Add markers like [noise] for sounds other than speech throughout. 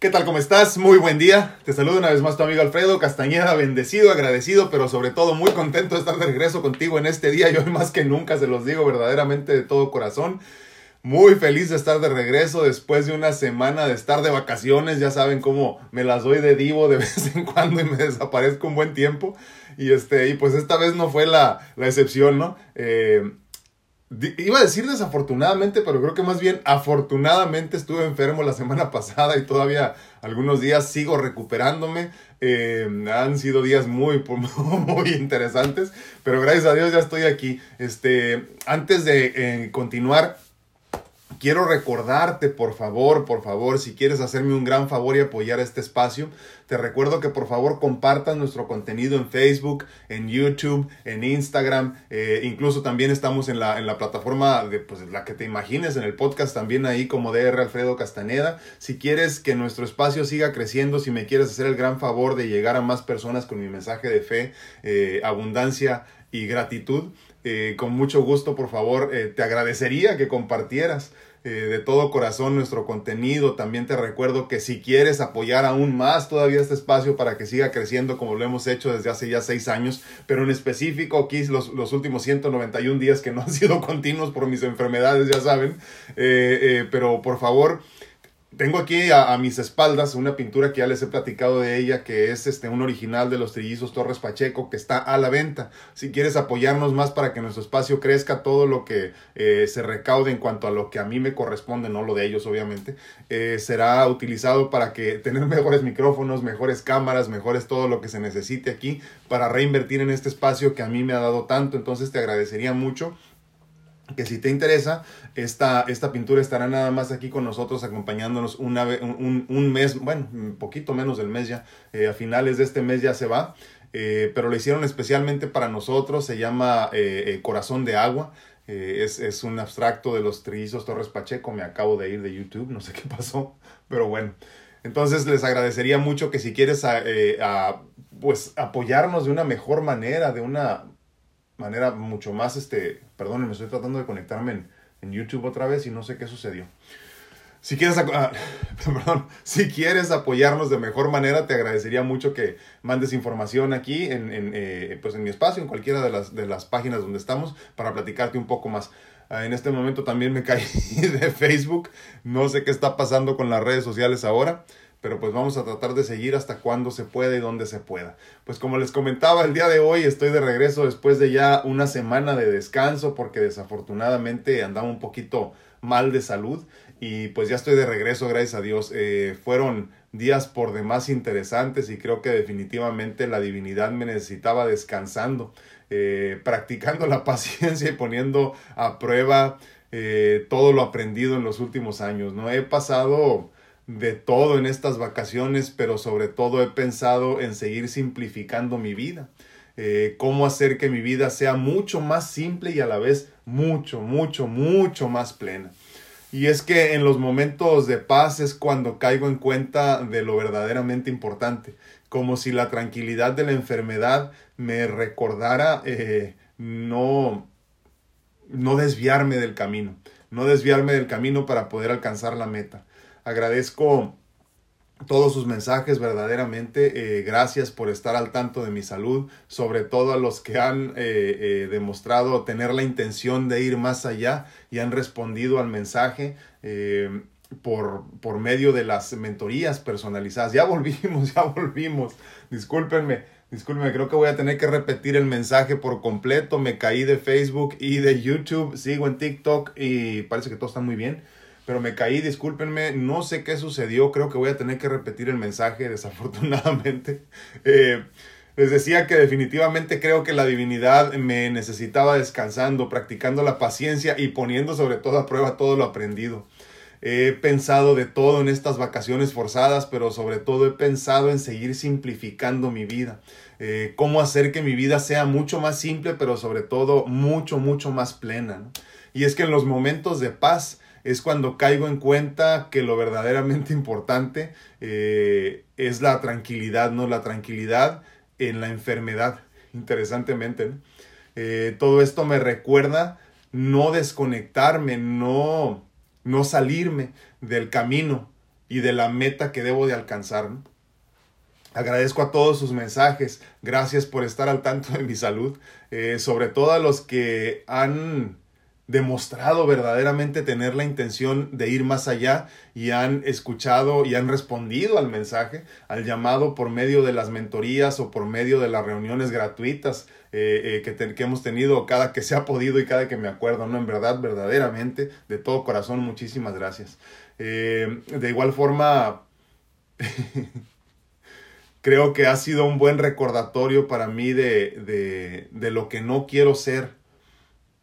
¿Qué tal? ¿Cómo estás? Muy buen día. Te saludo una vez más tu amigo Alfredo Castañeda, bendecido, agradecido, pero sobre todo muy contento de estar de regreso contigo en este día y hoy más que nunca se los digo verdaderamente de todo corazón. Muy feliz de estar de regreso después de una semana de estar de vacaciones. Ya saben cómo me las doy de divo de [laughs] vez en cuando y me desaparezco un buen tiempo. Y este, y pues esta vez no fue la, la excepción, ¿no? Eh, Iba a decir desafortunadamente, pero creo que más bien afortunadamente estuve enfermo la semana [laughs] pasada y todavía algunos días sigo recuperándome. Eh, han sido días muy, [laughs] muy interesantes, pero gracias a Dios ya estoy aquí. Este, antes de eh, continuar, quiero recordarte, por favor, por favor, si quieres hacerme un gran favor y apoyar este espacio, te recuerdo que por favor compartas nuestro contenido en Facebook, en YouTube, en Instagram, eh, incluso también estamos en la, en la plataforma de pues, la que te imagines, en el podcast también ahí como DR Alfredo Castaneda. Si quieres que nuestro espacio siga creciendo, si me quieres hacer el gran favor de llegar a más personas con mi mensaje de fe, eh, abundancia y gratitud, eh, con mucho gusto, por favor, te agradecería que compartieras. Eh, de todo corazón nuestro contenido. También te recuerdo que si quieres apoyar aún más todavía este espacio para que siga creciendo como lo hemos hecho desde hace ya seis años, pero en específico aquí los, los últimos 191 días que no han [laughs] sido continuos por mis enfermedades, ya saben, eh, eh, pero por favor tengo aquí a, mis espaldas una pintura que ya les he platicado de ella, que es este, un original de los trillizos Torres Pacheco, que está a la venta. Si quieres apoyarnos más para que nuestro espacio crezca, todo lo que eh, se recaude en cuanto a lo que a mí me corresponde, no lo de ellos obviamente, eh, será utilizado para que [laughs] tener mejores micrófonos, mejores cámaras, mejores todo lo que se necesite aquí para reinvertir en este espacio que a mí me ha dado tanto. Entonces te agradecería mucho que si te interesa, esta, esta pintura estará nada más aquí con nosotros acompañándonos una, un, un mes, bueno, un poquito menos del mes ya, eh, a finales de este mes ya se va, eh, pero lo hicieron especialmente para nosotros, se llama eh, Corazón de Agua, es, es, un abstracto de los trillizos Torres Pacheco, me acabo de ir de YouTube, no sé qué pasó, pero bueno. Entonces les agradecería mucho que si quieres a, pues apoyarnos de una mejor manera, de una manera mucho más, este, perdón, me estoy tratando de conectarme en, YouTube otra vez y no sé qué sucedió. Si quieres, ah, [laughs] si quieres apoyarnos de mejor manera, te agradecería mucho que mandes información aquí en, en, eh, pues en mi espacio, en cualquiera de las, de las páginas donde estamos, para platicarte un poco más. Ah, en este momento también me [laughs] caí de Facebook. No sé qué está pasando con las redes sociales ahora pero pues vamos a tratar de seguir hasta cuando se pueda y donde se pueda. Pues como les comentaba, el día de hoy estoy de regreso después de ya una semana de descanso porque desafortunadamente andaba un poquito mal de salud y pues ya estoy de regreso, gracias a Dios. Eh, fueron días por demás interesantes y creo que definitivamente la divinidad me necesitaba descansando, eh, practicando la [laughs] paciencia y poniendo a prueba eh, todo lo aprendido en los últimos años. No he pasado de todo en estas vacaciones, pero sobre todo he pensado en seguir simplificando mi vida. Eh, cómo hacer que mi vida sea mucho más simple y a la vez mucho, mucho, mucho más plena. Y es que en los momentos de paz es cuando caigo en cuenta de lo verdaderamente importante, como si la tranquilidad de la enfermedad me recordara eh, no, no desviarme del camino, no desviarme del camino para poder alcanzar la meta. Agradezco todos sus mensajes verdaderamente. Eh, gracias por estar al tanto de mi salud, sobre todo a los que han eh, eh, demostrado tener la intención de ir más allá y han respondido al mensaje. por, por medio de las mentorías personalizadas. Ya volvimos, [laughs] ya volvimos. Discúlpenme, discúlpenme, creo que voy a tener que repetir el mensaje por completo. Me caí de Facebook y de YouTube, sigo en TikTok y parece que todo está muy bien pero me caí, discúlpenme, no sé qué sucedió, creo que voy a tener que repetir el mensaje, [laughs] desafortunadamente. Eh, les decía que definitivamente creo que la divinidad me necesitaba descansando, practicando la paciencia y poniendo sobre todo a prueba todo lo aprendido. He pensado de todo en estas vacaciones forzadas, pero sobre todo he pensado en seguir simplificando mi vida. Eh, cómo hacer que mi vida sea mucho más simple, pero sobre todo mucho, mucho más plena. Y es que en los momentos de paz, es cuando caigo en cuenta que lo verdaderamente importante eh, es la tranquilidad, ¿no? La tranquilidad en la enfermedad, interesantemente. Eh, todo esto me recuerda no desconectarme, no, no salirme del camino y de la meta que debo de alcanzar. Agradezco a todos sus mensajes, gracias por estar al tanto de mi salud, eh, sobre todo a los que han demostrado verdaderamente tener la intención de ir más allá y han escuchado y han respondido al mensaje, al llamado por medio de las mentorías o por medio de las reuniones gratuitas eh, eh, que, que, hemos tenido cada que se ha podido y cada que me acuerdo, ¿no? En verdad, verdaderamente, de todo corazón, muchísimas gracias. Eh, de igual forma, [laughs] creo que ha sido un buen recordatorio para mí de, de, de lo que no quiero ser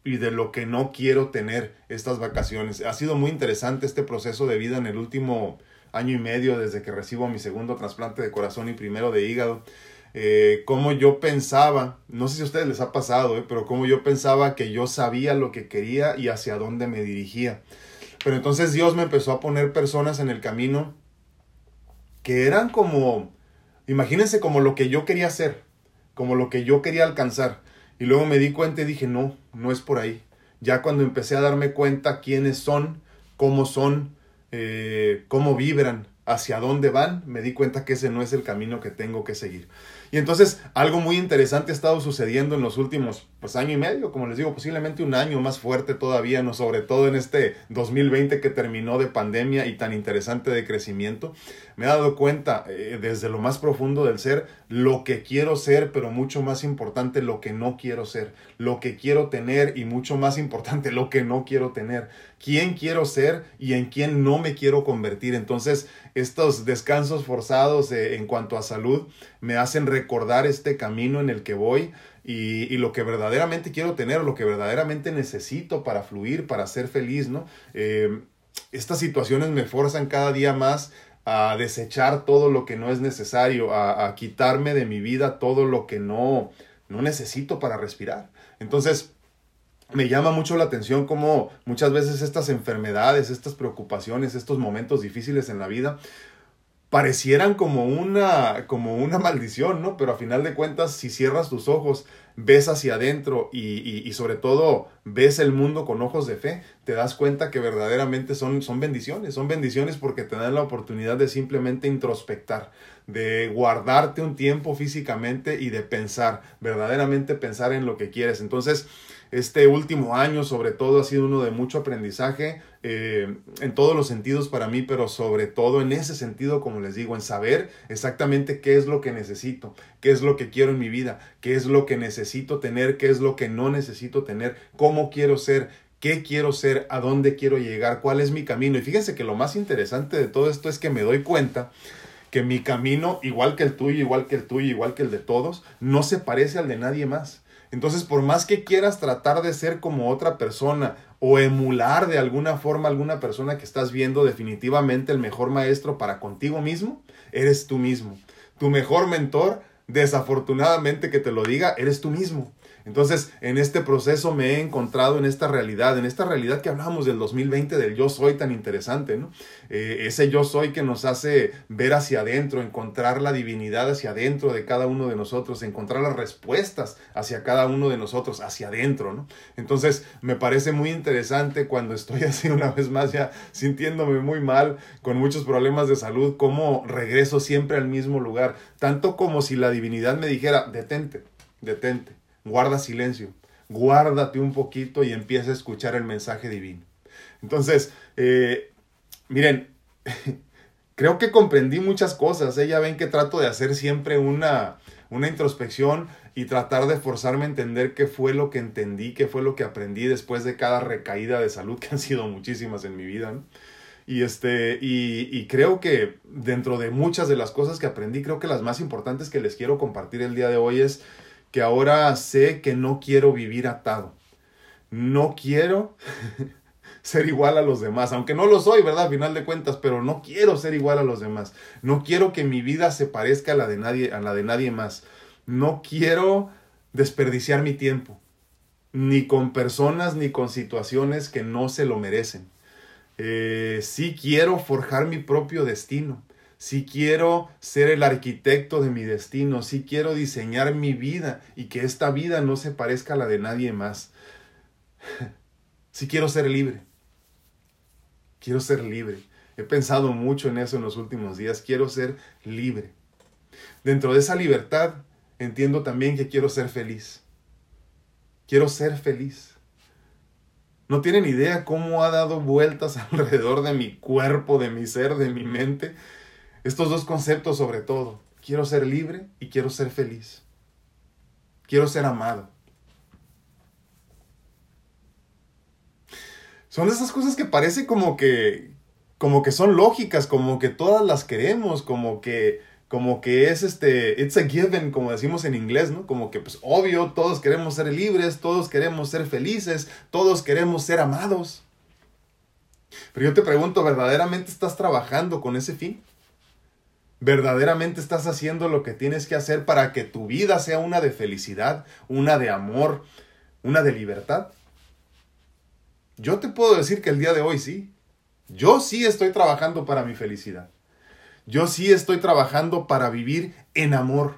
y de lo que no quiero tener estas vacaciones. Ha sido muy interesante este proceso de vida en el último año y medio desde que recibo mi segundo trasplante de corazón y primero de hígado. Eh, como yo pensaba, no sé si a ustedes les ha pasado, eh, pero como yo pensaba que yo sabía lo que quería y hacia dónde me dirigía. Pero entonces Dios me empezó a poner personas en el camino que eran como, imagínense como lo que yo quería hacer, como lo que yo quería alcanzar. Y luego me di cuenta y dije, no, no es por ahí. Ya cuando empecé a darme cuenta quiénes son, cómo son, eh, cómo vibran, hacia dónde van, me di cuenta que ese no es el camino que tengo que seguir. Y entonces algo muy interesante ha estado sucediendo en los últimos pues año y medio, como les digo, posiblemente un año más fuerte todavía, no sobre todo en este 2020 que terminó de pandemia y tan interesante de crecimiento. Me he dado cuenta eh, desde lo más profundo del ser lo que quiero ser, pero mucho más importante lo que no quiero ser, lo que quiero tener y mucho más importante lo que no quiero tener, quién quiero ser y en quién no me quiero convertir. Entonces, estos descansos forzados eh, en cuanto a salud me hacen recordar este camino en el que voy y, lo que verdaderamente quiero tener, lo que verdaderamente necesito para fluir, para ser feliz, ¿no? Eh, estas situaciones me forzan cada día más a desechar todo lo que no es necesario, a, a quitarme de mi vida todo lo que no, no necesito para respirar. Entonces, me llama mucho la atención cómo muchas veces estas enfermedades, estas preocupaciones, estos momentos difíciles en la vida parecieran como una, como una maldición, ¿no? Pero a final de cuentas, si cierras tus ojos, ves hacia adentro y, y, sobre todo ves el mundo con ojos de fe, te das cuenta que verdaderamente son, son bendiciones, son bendiciones porque te dan la oportunidad de simplemente introspectar, de guardarte un tiempo físicamente y de pensar, verdaderamente pensar en lo que quieres. Entonces, este último año sobre todo ha sido uno de mucho aprendizaje eh, en todos los sentidos para mí, pero sobre todo en ese sentido, como les digo, en saber exactamente qué es lo que necesito, qué es lo que quiero en mi vida, qué es lo que necesito tener, qué es lo que no necesito tener, cómo quiero ser, qué quiero ser, a dónde quiero llegar, cuál es mi camino. Y fíjense que lo más interesante de todo esto es que me doy cuenta que mi camino, igual que el tuyo, igual que el tuyo, igual que el de todos, no se parece al de nadie más. Entonces, por más que quieras tratar de ser como otra persona o emular de alguna forma alguna persona que estás viendo, definitivamente el mejor maestro para contigo mismo, eres tú mismo. Tu mejor mentor, desafortunadamente que te lo diga, eres tú mismo. Entonces, en este proceso me he encontrado en esta realidad, en esta realidad que hablamos del 2020, del yo soy tan interesante, ¿no? Eh, ese yo soy que nos hace ver hacia adentro, encontrar la divinidad hacia adentro de cada uno de nosotros, encontrar las respuestas hacia cada uno de nosotros, hacia adentro, ¿no? Entonces, me parece muy interesante cuando estoy [laughs] así una vez más ya sintiéndome muy mal, con muchos problemas de salud, cómo regreso siempre al mismo lugar, tanto como si la divinidad me dijera, detente, detente guarda silencio, guárdate un poquito y empieza a escuchar el mensaje divino. Entonces, eh, miren, [laughs] creo que comprendí muchas cosas. ¿eh? Ya ven que trato de hacer siempre una, una introspección y tratar de forzarme a entender qué fue lo que entendí, qué fue lo que aprendí después de cada recaída de salud, [laughs] que han sido muchísimas en mi vida. Y, este, y, y, creo que dentro de muchas de las cosas que aprendí, creo que las más importantes que les quiero compartir el día de hoy es que ahora sé que no quiero vivir atado. No quiero [laughs] ser igual a los demás, aunque no lo soy, ¿verdad? A final de cuentas, pero no quiero ser igual a los demás. No quiero que mi vida se parezca a la de nadie, a la de nadie más. No quiero desperdiciar mi tiempo, ni con personas ni con situaciones que no se lo merecen. Eh, sí quiero forjar mi propio destino si quiero ser el arquitecto de mi destino, si quiero diseñar mi vida y que esta vida no se parezca a la de nadie más. [laughs] Si quiero ser libre, quiero ser libre. He pensado mucho en eso en los últimos días. Quiero ser libre. Dentro de esa libertad entiendo también que quiero ser feliz. Quiero ser feliz. No tienen idea cómo ha dado vueltas [laughs] alrededor de mi cuerpo, de mi ser, de mi mente. Estos dos conceptos sobre todo. Quiero ser libre y quiero ser feliz. Quiero ser amado. Son esas cosas que parece como que como que son lógicas, como que todas las queremos, como que como que es este, it's a given, como decimos en inglés, ¿no? Como que pues obvio, todos queremos ser libres, todos queremos ser felices, todos queremos ser amados. Pero yo te pregunto, ¿verdaderamente estás trabajando con ese fin? ¿Verdaderamente estás haciendo lo que tienes que hacer para que tu vida sea una de felicidad, una de amor, una de libertad? Yo te puedo decir que el día de hoy sí. Yo sí estoy trabajando para mi felicidad. Yo sí estoy trabajando para vivir en amor.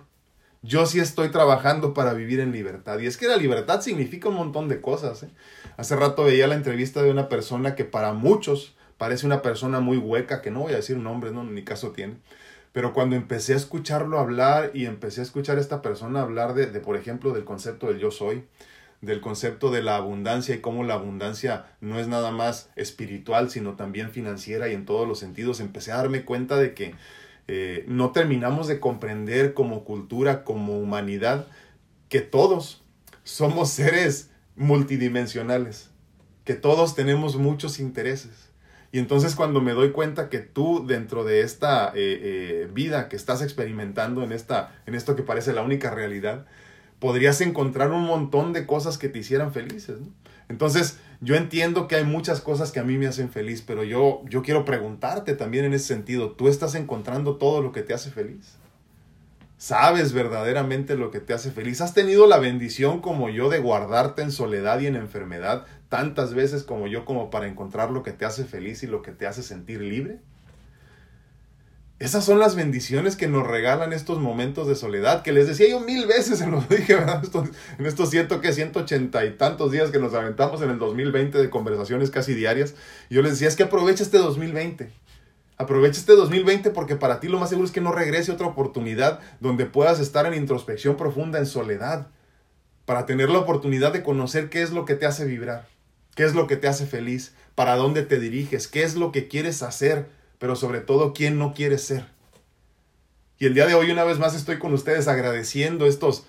Yo sí estoy trabajando para vivir en libertad. Y es que la libertad significa un montón de cosas. ¿eh? Hace rato veía la entrevista de una persona que para muchos parece una persona muy hueca, que no voy a decir nombre, no, ni caso tiene. Pero cuando empecé a escucharlo hablar y empecé a escuchar a esta persona hablar de, de por ejemplo, del concepto del yo soy, del concepto de la abundancia y cómo la abundancia no es nada más espiritual, sino también financiera y en todos los sentidos, empecé a darme cuenta de que eh, no terminamos de comprender como cultura, como humanidad, que todos somos seres multidimensionales, que todos tenemos muchos intereses. Y entonces cuando me doy cuenta que tú dentro de esta eh, eh, vida que estás experimentando en, esta, en esto que parece la única realidad, podrías encontrar un montón de cosas que te hicieran felices. Entonces, yo entiendo que hay muchas cosas que a mí me hacen feliz, pero yo, yo quiero preguntarte también en ese sentido, ¿tú estás encontrando todo lo que te hace feliz? ¿Sabes verdaderamente lo que te hace feliz? ¿Has tenido la bendición como yo de guardarte en soledad y en enfermedad tantas veces como yo como para encontrar lo que te hace feliz y lo que te hace sentir libre? Esas son las bendiciones que nos regalan estos momentos de soledad, que les decía yo mil veces, se los dije, ¿verdad? [laughs] en estos ciento que 180 y tantos días que nos aventamos en el 2020 de conversaciones casi diarias. yo les decía, es que aprovecha este 2020. Aprovecha este 2020 porque para ti lo más seguro es que no regrese otra oportunidad donde puedas estar en introspección profunda, en soledad, para tener la oportunidad de conocer qué es lo que te hace vibrar, qué es lo que te hace feliz, para dónde te diriges, qué es lo que quieres hacer pero sobre todo quién no quiere ser. Y el día de hoy una vez más estoy con ustedes agradeciendo estos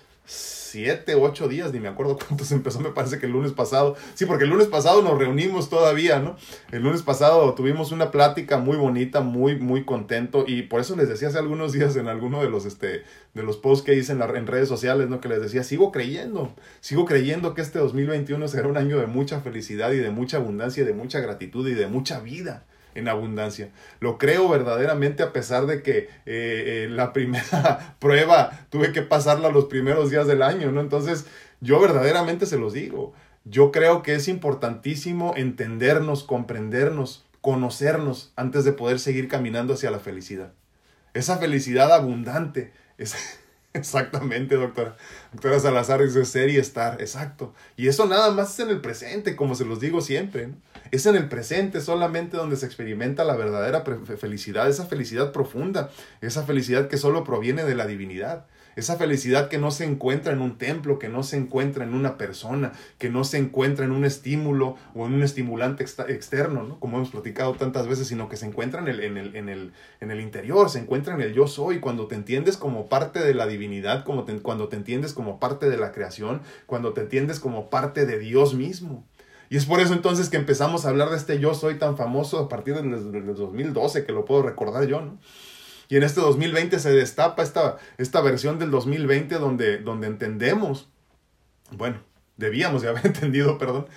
siete, ocho días, ni me acuerdo cuántos [laughs] empezó, me parece que el lunes pasado. Sí, porque el lunes pasado nos reunimos todavía, ¿no? El lunes pasado tuvimos una plática muy bonita, muy, muy contento. Y por eso les decía hace algunos días en alguno de los, este, de los posts que hice en, en redes sociales, ¿no? Que les decía, sigo creyendo, sigo creyendo que este 2021 será un año de mucha felicidad y de mucha abundancia de mucha gratitud y de mucha vida en abundancia. Lo creo verdaderamente a pesar de que eh, eh, la primera [laughs] prueba tuve que pasarla los primeros días del año, ¿no? Entonces, yo verdaderamente se los digo. Yo creo que es importantísimo entendernos, comprendernos, conocernos antes de poder seguir caminando hacia la felicidad. Esa felicidad abundante, es, [laughs] Exactamente, doctora. Doctora Salazar dice ser y estar, exacto. Y eso nada más es en el presente, como se los digo siempre. Es en el presente solamente donde se experimenta la verdadera felicidad, esa felicidad profunda, esa felicidad que solo proviene de la divinidad. Esa felicidad que no se encuentra en un templo, que no se encuentra en una persona, que no se encuentra en un estímulo o en un estimulante externo, ¿no? como hemos platicado tantas veces, sino que se encuentra en el, interior, se encuentra en el yo soy, cuando te entiendes como parte de la divinidad, cuando te entiendes como parte de la creación, cuando te entiendes como parte de Dios mismo. Y es por eso entonces que empezamos a hablar de este yo soy tan famoso a partir del, del 2012, que lo puedo recordar yo, ¿no? Y en este 2020 se destapa esta, esta versión del 2020 donde, donde entendemos, bueno, debíamos de haber [laughs] entendido, perdón,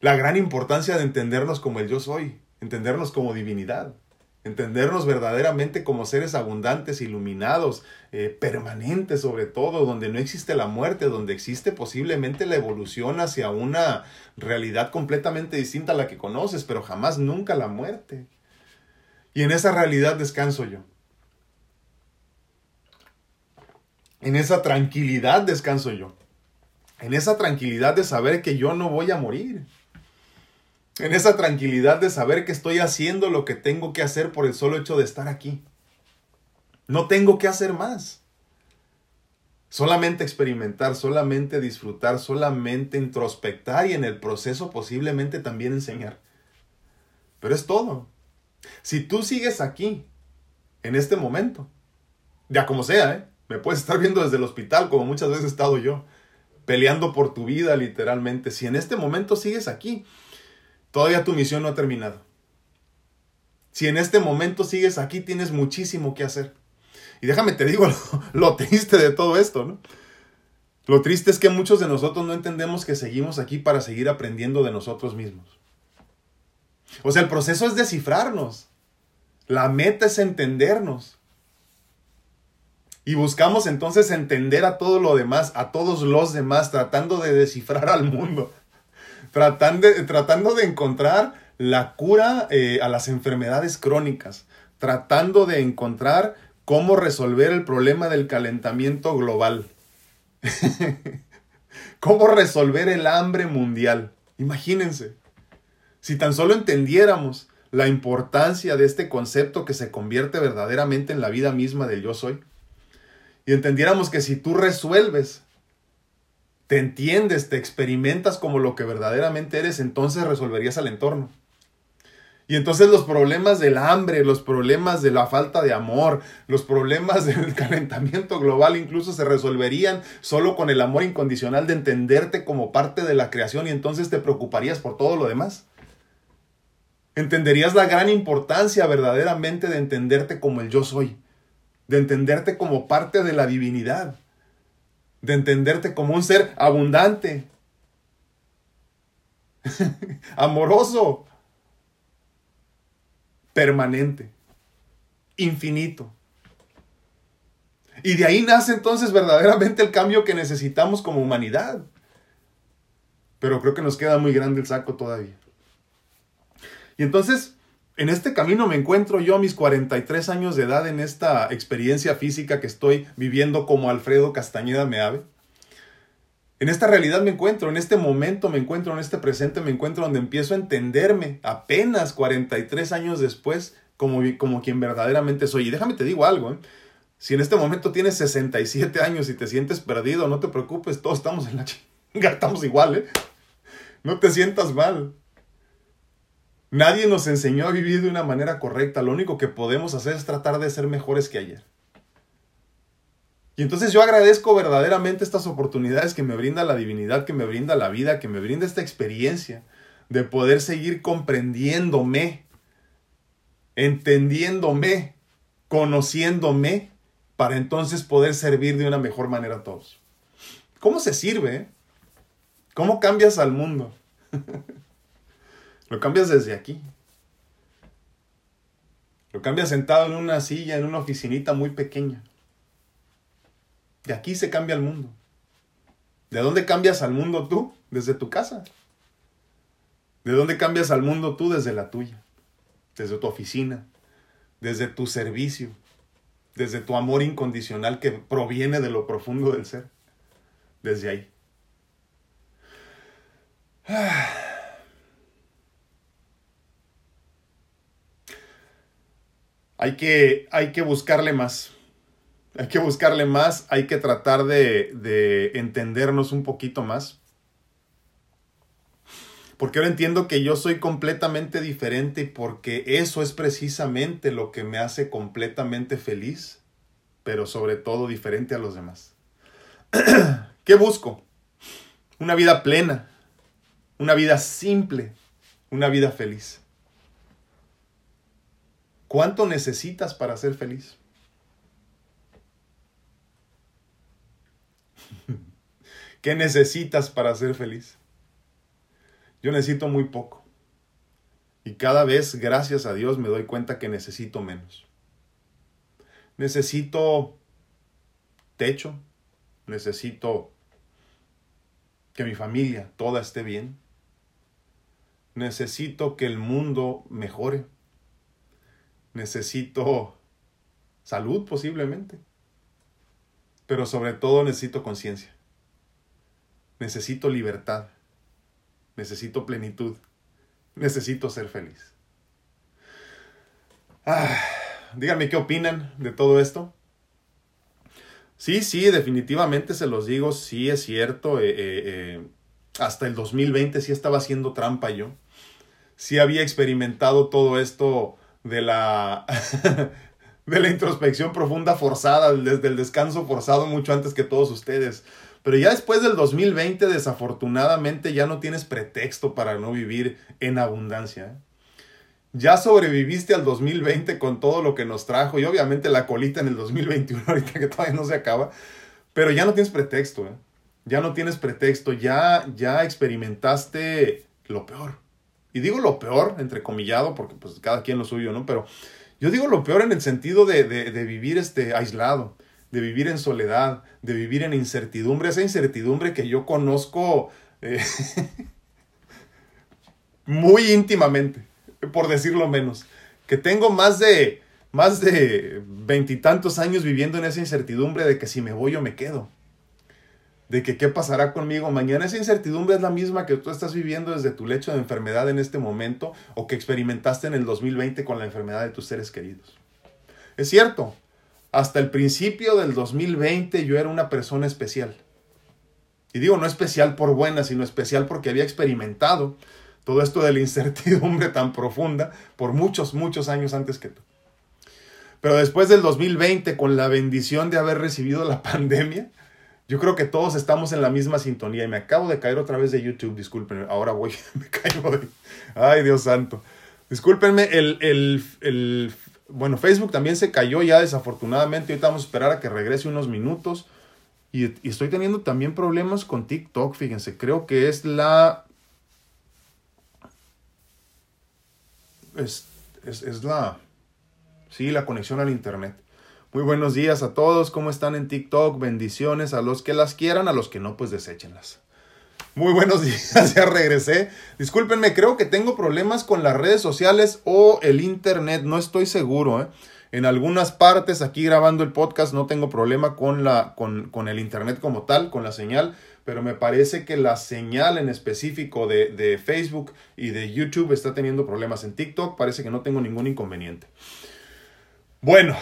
la gran importancia de entendernos como el yo soy, entendernos como divinidad, entendernos verdaderamente como seres abundantes, iluminados, eh, permanentes sobre todo, donde no existe la muerte, donde existe posiblemente la evolución hacia una realidad completamente distinta a la que conoces, pero jamás nunca la muerte. Y en esa realidad descanso yo. En esa tranquilidad descanso yo. En esa tranquilidad de saber que yo no voy a morir. En esa tranquilidad de saber que estoy haciendo lo que tengo que hacer por el solo hecho de estar aquí. No tengo que hacer más. Solamente experimentar, solamente disfrutar, solamente introspectar y en el proceso posiblemente también enseñar. Pero es todo. Si tú sigues aquí, en este momento, ya como sea, ¿eh? me puedes estar viendo desde el hospital como muchas veces he estado yo, peleando por tu vida literalmente. Si en este momento sigues aquí, todavía tu misión no ha terminado. Si en este momento sigues aquí, tienes muchísimo que hacer. Y déjame te digo [laughs] lo, triste de todo esto, ¿no? Lo triste es que muchos de nosotros no entendemos que seguimos aquí para seguir aprendiendo de nosotros mismos. O sea, el proceso es descifrarnos. La meta es entendernos. Y buscamos entonces entender a todo lo demás, a todos los demás, tratando de descifrar al mundo. Tratando de, encontrar la cura eh, a las enfermedades crónicas. Tratando de encontrar cómo resolver el problema del calentamiento global. [laughs] cómo resolver el hambre mundial. Imagínense, si tan solo entendiéramos la importancia de este concepto que se convierte verdaderamente en la vida misma del yo soy, y entendiéramos que si tú resuelves, te entiendes, te experimentas como lo que verdaderamente eres, entonces resolverías al entorno. Y entonces los problemas del hambre, los problemas de la falta de amor, los problemas [laughs] del calentamiento global incluso se resolverían solo con el amor incondicional de entenderte como parte de la creación y entonces te preocuparías por todo lo demás. Entenderías la gran importancia verdaderamente de entenderte como el yo soy, de entenderte como parte de la divinidad, de entenderte como un ser abundante, [laughs] amoroso, permanente, infinito. Y de ahí nace entonces verdaderamente el cambio que necesitamos como humanidad. Pero creo que nos queda muy grande el saco todavía. Y entonces, en este camino me encuentro yo a mis 43 años de edad en esta experiencia física que estoy viviendo como Alfredo Castañeda Meave. En esta realidad me encuentro, en este momento me encuentro, en este presente me encuentro donde empiezo a entenderme apenas 43 años después como, como quien verdaderamente soy. Y déjame te digo algo, ¿eh? si en este momento tienes 67 años y te sientes perdido, no te preocupes, todos estamos en la [laughs] chinga, estamos igual, ¿eh? No te sientas mal. Nadie nos enseñó a vivir de una manera correcta, lo único que podemos hacer es tratar de ser mejores que ayer. Y entonces yo agradezco verdaderamente estas oportunidades que me brinda la divinidad, que me brinda la vida, que me brinda esta experiencia de poder seguir comprendiéndome, entendiéndome, conociéndome, para entonces poder servir de una mejor manera a todos. ¿Cómo se sirve? ¿Cómo cambias al mundo? [laughs] Lo cambias desde aquí. Lo cambias sentado en una silla, en una oficinita muy pequeña. De aquí se cambia el mundo. ¿De dónde cambias al mundo tú? Desde tu casa. ¿De dónde cambias al mundo tú? Desde la tuya. Desde tu oficina. Desde tu servicio. Desde tu amor incondicional que proviene de lo profundo del ser. Desde ahí. Hay que, hay que buscarle más. Hay que buscarle más, hay que tratar de, entendernos un poquito más. Porque ahora entiendo que yo soy completamente diferente porque eso es precisamente lo que me hace completamente feliz, pero sobre todo diferente a los demás. [clears throat] ¿Qué busco? Una vida plena, una vida simple, una vida feliz. ¿Cuánto necesitas para ser feliz? [laughs] ¿Qué necesitas para ser feliz? Yo necesito muy poco. Y cada vez, gracias a Dios, me doy cuenta que necesito menos. Necesito techo, necesito que mi familia toda esté bien. Necesito que el mundo mejore. Necesito salud posiblemente. Pero sobre todo necesito conciencia. Necesito libertad. Necesito plenitud. necesito ser feliz. Ah, díganme qué opinan de todo esto. Sí, sí, definitivamente se los digo, sí es cierto. Eh, eh, eh, hasta el 2020 sí estaba haciendo trampa yo. Sí había experimentado todo esto de la, [laughs] de la introspección profunda forzada, desde el descanso forzado mucho antes que todos ustedes. Pero ya después del 2020, desafortunadamente, ya no tienes pretexto para no vivir en abundancia. Ya sobreviviste al 2020 con todo lo que nos trajo y obviamente la colita en el 2021, [laughs] ahorita que todavía no se acaba. Pero ya no tienes pretexto, ¿eh? Ya no tienes pretexto, ya, ya experimentaste lo peor. Y digo lo peor, entrecomillado, porque pues cada quien lo suyo, ¿no? Pero yo digo lo peor en el sentido de, de, vivir este, aislado, de vivir en soledad, de vivir en incertidumbre, esa incertidumbre que yo conozco eh, [laughs] muy íntimamente, por decirlo menos, que tengo más de más de veintitantos años viviendo en esa incertidumbre de que si me voy o me quedo de que qué pasará conmigo mañana. Esa incertidumbre es la misma que tú estás viviendo desde tu lecho de enfermedad en este momento o que experimentaste en el 2020 con la enfermedad de tus seres queridos. Es cierto, hasta el principio del 2020 yo era una persona especial. Y digo, no especial por buena, sino especial porque había experimentado todo esto de la incertidumbre [laughs] tan profunda por muchos, muchos años antes que tú. Pero después del 2020, con la bendición de haber recibido la [laughs] pandemia, yo creo que todos estamos en la misma sintonía y me acabo de caer otra vez de YouTube, discúlpenme, ahora voy, [laughs] me caigo de... Ay, Dios santo. Discúlpenme, el, el, el, bueno, Facebook también se cayó ya desafortunadamente, ahorita vamos a esperar a que regrese unos minutos. Y, y estoy teniendo también problemas con TikTok, fíjense, creo que es la... Es, es, es la... Sí, la conexión al Internet. Muy buenos días a todos, ¿cómo están en TikTok? Bendiciones a los que las quieran, a los que no, pues deséchenlas. Muy buenos [laughs] días, ya regresé. Discúlpenme, creo que tengo problemas con las redes sociales o el internet, no estoy seguro. ¿eh? En algunas partes aquí grabando el podcast no tengo problema con, la, con, con el internet como tal, con la señal, pero me parece que la señal en específico de, de Facebook y de YouTube está teniendo problemas en TikTok. Parece que no tengo ningún inconveniente. Bueno,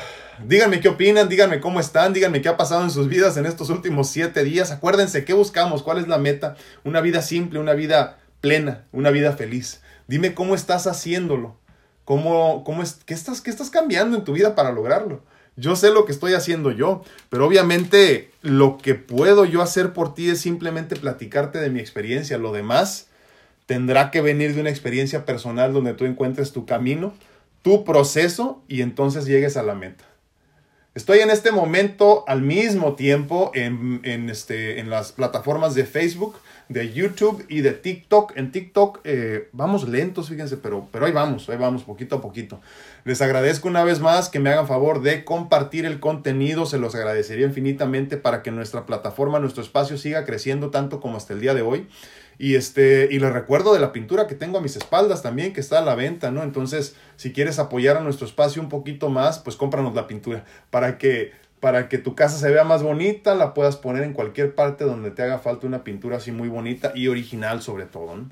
díganme qué opinan, díganme cómo están, díganme qué ha pasado en sus vidas en estos últimos siete días. Acuérdense, ¿qué buscamos? ¿Cuál es la meta? Una vida simple, una vida plena, una vida feliz. Dime cómo estás haciéndolo. ¿Cómo, cómo es, qué, estás, ¿Qué estás cambiando en tu vida para lograrlo? Yo sé lo que estoy haciendo yo, pero obviamente lo que puedo yo hacer por ti es simplemente platicarte de mi experiencia. Lo demás tendrá que venir de una experiencia personal donde tú encuentres tu camino tu proceso y entonces llegues a la meta. Estoy en este momento al mismo tiempo en, este, en las plataformas de Facebook, de YouTube y de TikTok. En TikTok eh, vamos lentos, fíjense, pero, pero ahí vamos, ahí vamos, poquito a poquito. Les agradezco una vez más que me hagan favor de compartir el contenido, se los agradecería infinitamente para que nuestra plataforma, nuestro espacio siga creciendo tanto como hasta el día de hoy. Y, este, y les recuerdo de la pintura que tengo a mis espaldas también, que está a la venta, ¿no? Entonces, si quieres apoyar a nuestro espacio un poquito más, pues cómpranos la pintura para que, para que tu casa se vea más bonita, la puedas poner en cualquier parte donde te haga falta una pintura así muy bonita y original sobre todo, ¿no?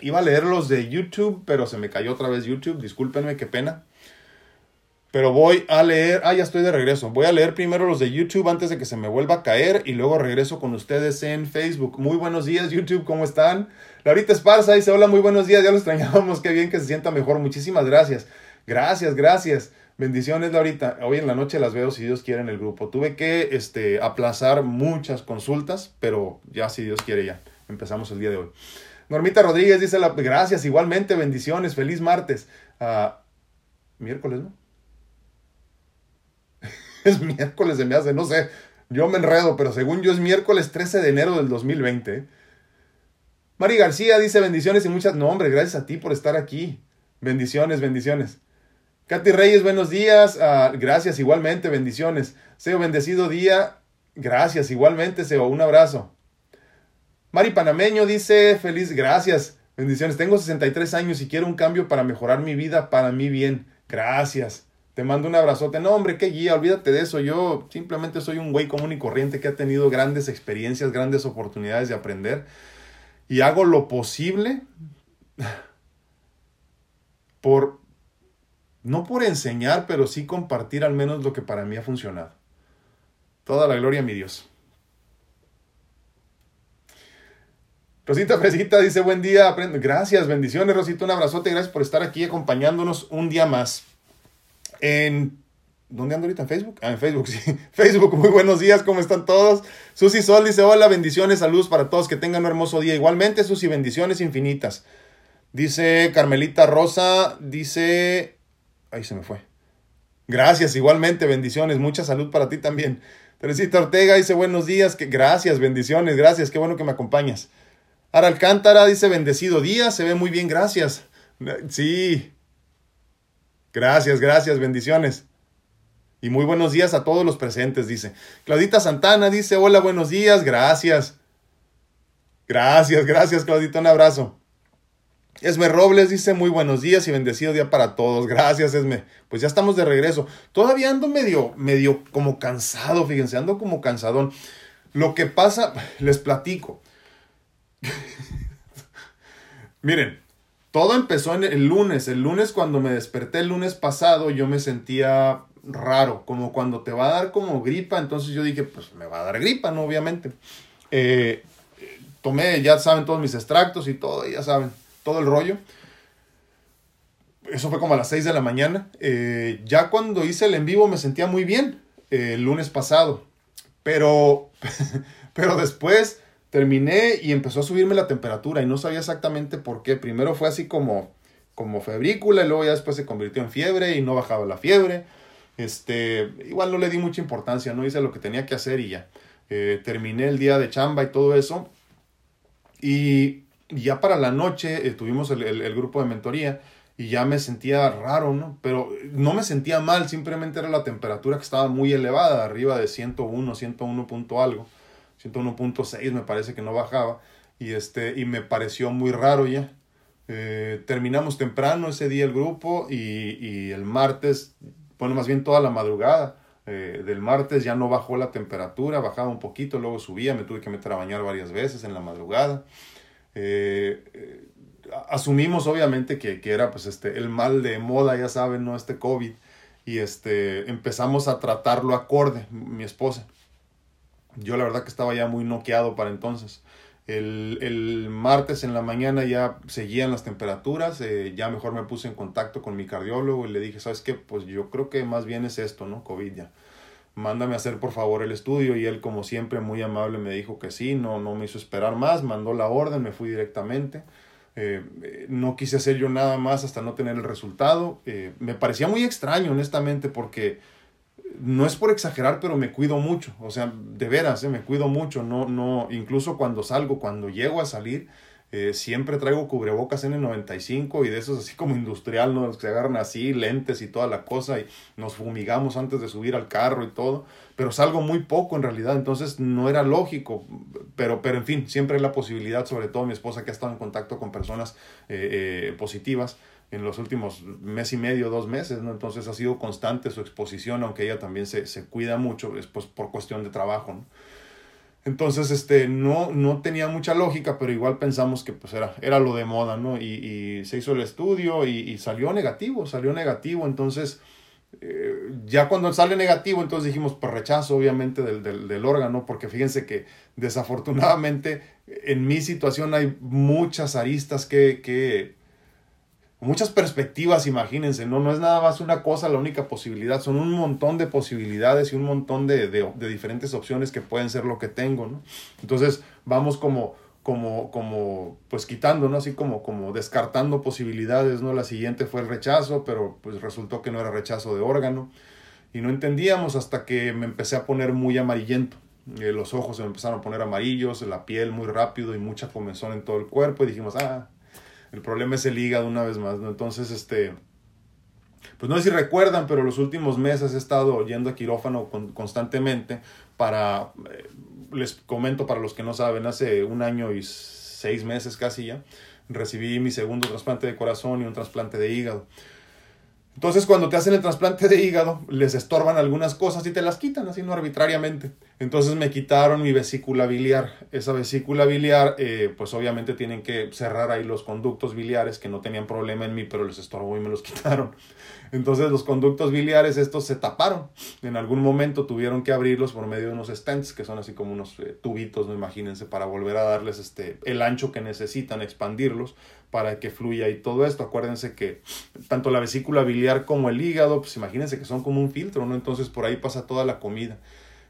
Iba a leer los de YouTube, pero se me cayó otra vez YouTube, discúlpenme, qué pena. Pero voy a leer, ah, ya estoy de regreso. Voy a leer primero los de YouTube antes de que se me vuelva a caer y luego regreso con ustedes en Facebook. Muy buenos días YouTube, ¿cómo están? Laurita Esparza dice, hola, muy buenos días, ya lo extrañábamos, qué bien que se sienta mejor. Muchísimas gracias. Gracias, gracias. Bendiciones, Laurita. Hoy en la noche las veo si Dios quiere en el grupo. Tuve que este, aplazar muchas consultas, pero ya si Dios quiere ya. Empezamos el día de hoy. Normita Rodríguez dice, la, gracias, igualmente, bendiciones, feliz martes. Ah, miércoles, ¿no? Es miércoles, se me hace, no sé, yo me enredo, pero según yo es miércoles 13 de enero del 2020. Mari García dice bendiciones y muchas, no hombre, gracias a ti por estar aquí. Bendiciones, bendiciones. Katy Reyes, buenos días. Ah, gracias, igualmente, bendiciones. Seo, bendecido día. Gracias, igualmente, Seo, un abrazo. Mari Panameño dice, feliz, gracias, bendiciones. Tengo 63 años y quiero un cambio para mejorar mi vida, para mi bien. Gracias. Te mando un abrazote. No, hombre, qué guía, olvídate de eso. Yo simplemente soy un güey común y corriente que ha tenido grandes experiencias, grandes oportunidades de aprender. Y hago lo posible [laughs] por, no por enseñar, pero sí compartir al menos lo que para mí ha funcionado. Toda la gloria a mi Dios. Rosita Fresita dice buen día. Gracias, bendiciones Rosita, un abrazote. Gracias por estar aquí acompañándonos un día más. En ¿Dónde ando ahorita? ¿En Facebook? Ah, en Facebook, [laughs] sí. Facebook, muy buenos días, ¿cómo están todos? Susi Sol dice, hola, bendiciones, saludos para todos, que tengan un hermoso día. Igualmente, Susi, bendiciones infinitas. Dice Carmelita Rosa, dice... Ahí se me fue. Gracias, igualmente, bendiciones, mucha salud para ti también. Teresita Ortega dice, buenos días, que gracias, bendiciones, gracias, qué bueno que me acompañas. Ara Alcántara dice, bendecido día, se ve muy bien, gracias. Sí. Gracias, gracias, bendiciones. Y muy buenos días a todos los presentes, dice. Claudita Santana dice, hola, buenos días, gracias. Gracias, gracias, Claudita, un abrazo. Esme Robles dice, muy buenos días y bendecido día para todos. Gracias, Esme. Pues ya estamos de regreso. Todavía ando medio, medio como cansado, fíjense, ando como cansadón. Lo que pasa, les platico. [laughs] Miren, todo empezó en el lunes. El lunes cuando me desperté el lunes pasado, yo me sentía raro, como cuando te va a dar como gripa, entonces yo dije, pues me va a dar gripa, ¿no? Obviamente. Eh, tomé, ya saben, todos mis extractos y todo, ya saben, todo el rollo. Eso fue como a las 6 de la mañana. Eh, ya cuando hice el en vivo me sentía muy bien, eh, el lunes pasado. Pero, [laughs] pero después terminé y empezó a subirme la temperatura y no sabía exactamente por qué. Primero fue así como, como febrícula y luego ya después se convirtió en fiebre y no bajaba la fiebre. Este, igual no le di mucha importancia, no hice lo que tenía que hacer y ya. Eh, terminé el día de chamba y todo eso. Y ya para la noche eh, tuvimos el, el, grupo de mentoría y ya me sentía raro, ¿no? Pero no me sentía mal, simplemente era la temperatura que estaba muy elevada, arriba de 101, 101 punto algo, 101.6 me parece que no bajaba y, este, y me pareció muy raro ya. Eh, terminamos temprano ese día el grupo y, y el martes bueno, más bien toda la madrugada eh, del martes ya no bajó la temperatura, bajaba un poquito, luego subía, me tuve que meter a bañar varias veces en la madrugada. Eh, asumimos obviamente que, que, era pues este, el mal de moda, ya saben, ¿no? Este COVID. Y este, empezamos a tratarlo acorde, mi esposa. Yo la verdad que estaba ya muy noqueado para entonces. El, martes en la mañana ya seguían las temperaturas, eh, ya mejor me puse en contacto con mi cardiólogo y le dije, ¿sabes qué? Pues yo creo que más bien es esto, ¿no? COVID ya. Mándame a hacer por favor el estudio y él como siempre muy amable me dijo que sí, no, no me hizo esperar más, mandó la orden, me fui directamente. Eh, eh, no quise hacer yo nada más hasta no tener el resultado. me parecía muy extraño, honestamente, porque no es por exagerar, pero me cuido mucho, o sea, de veras, eh, me cuido mucho, no, no, incluso cuando salgo, cuando llego a salir, eh, siempre traigo cubrebocas N95 y de esos así como industrial, ¿no? que se agarran así, lentes y toda la cosa, y nos fumigamos antes de subir al carro y todo, pero salgo muy poco en realidad, entonces no era lógico, pero, pero en fin, siempre hay la posibilidad, sobre todo mi esposa que ha estado en contacto con personas eh, positivas, en los últimos mes y medio, dos meses, ¿no? Entonces ha sido constante su exposición, aunque ella también se, se cuida mucho, después por cuestión de trabajo, ¿no? Entonces, este, no, no tenía mucha lógica, pero igual pensamos que pues era, era lo de moda, ¿no? Y, y se hizo el estudio y, y, salió negativo, salió negativo, entonces, eh, ya cuando sale negativo, entonces dijimos, pues rechazo obviamente del, del, del órgano, porque fíjense que desafortunadamente en mi situación hay muchas aristas que, que muchas perspectivas, imagínense, ¿no? No es nada más una cosa la única posibilidad, son un montón de posibilidades y un montón de, de, diferentes opciones que pueden ser lo que tengo, ¿no? Entonces vamos como, como, como, pues quitando, ¿no? Así como, como descartando posibilidades, ¿no? La siguiente fue el rechazo, pero pues resultó que no era rechazo de órgano y no entendíamos hasta que me empecé a poner muy amarillento. Eh, los ojos se me empezaron a poner amarillos, la piel muy rápido y mucha comezón en todo el cuerpo y dijimos, ah, el problema es el hígado una vez más, ¿no? Entonces, este, pues no sé si recuerdan, pero los últimos meses he estado yendo a quirófano constantemente para, eh, les comento para los que no saben, hace un año y seis meses casi ya, recibí mi segundo trasplante de corazón y un trasplante de hígado. Entonces, cuando te hacen el trasplante de hígado, les estorban algunas cosas y te las quitan así no arbitrariamente. Entonces me quitaron mi vesícula biliar. Esa vesícula biliar, eh, pues obviamente tienen que cerrar ahí los conductos biliares que no tenían problema en mí, pero les estorbó y me los [laughs] quitaron. Entonces los conductos biliares estos se taparon. En algún momento tuvieron que abrirlos por medio de unos stents, que son así como unos eh, tubitos, no imagínense, para volver a darles este, el ancho que necesitan, expandirlos para que fluya y todo esto. Acuérdense que tanto la vesícula biliar como el hígado, pues imagínense que son como un filtro, ¿no? Entonces por ahí pasa toda la comida.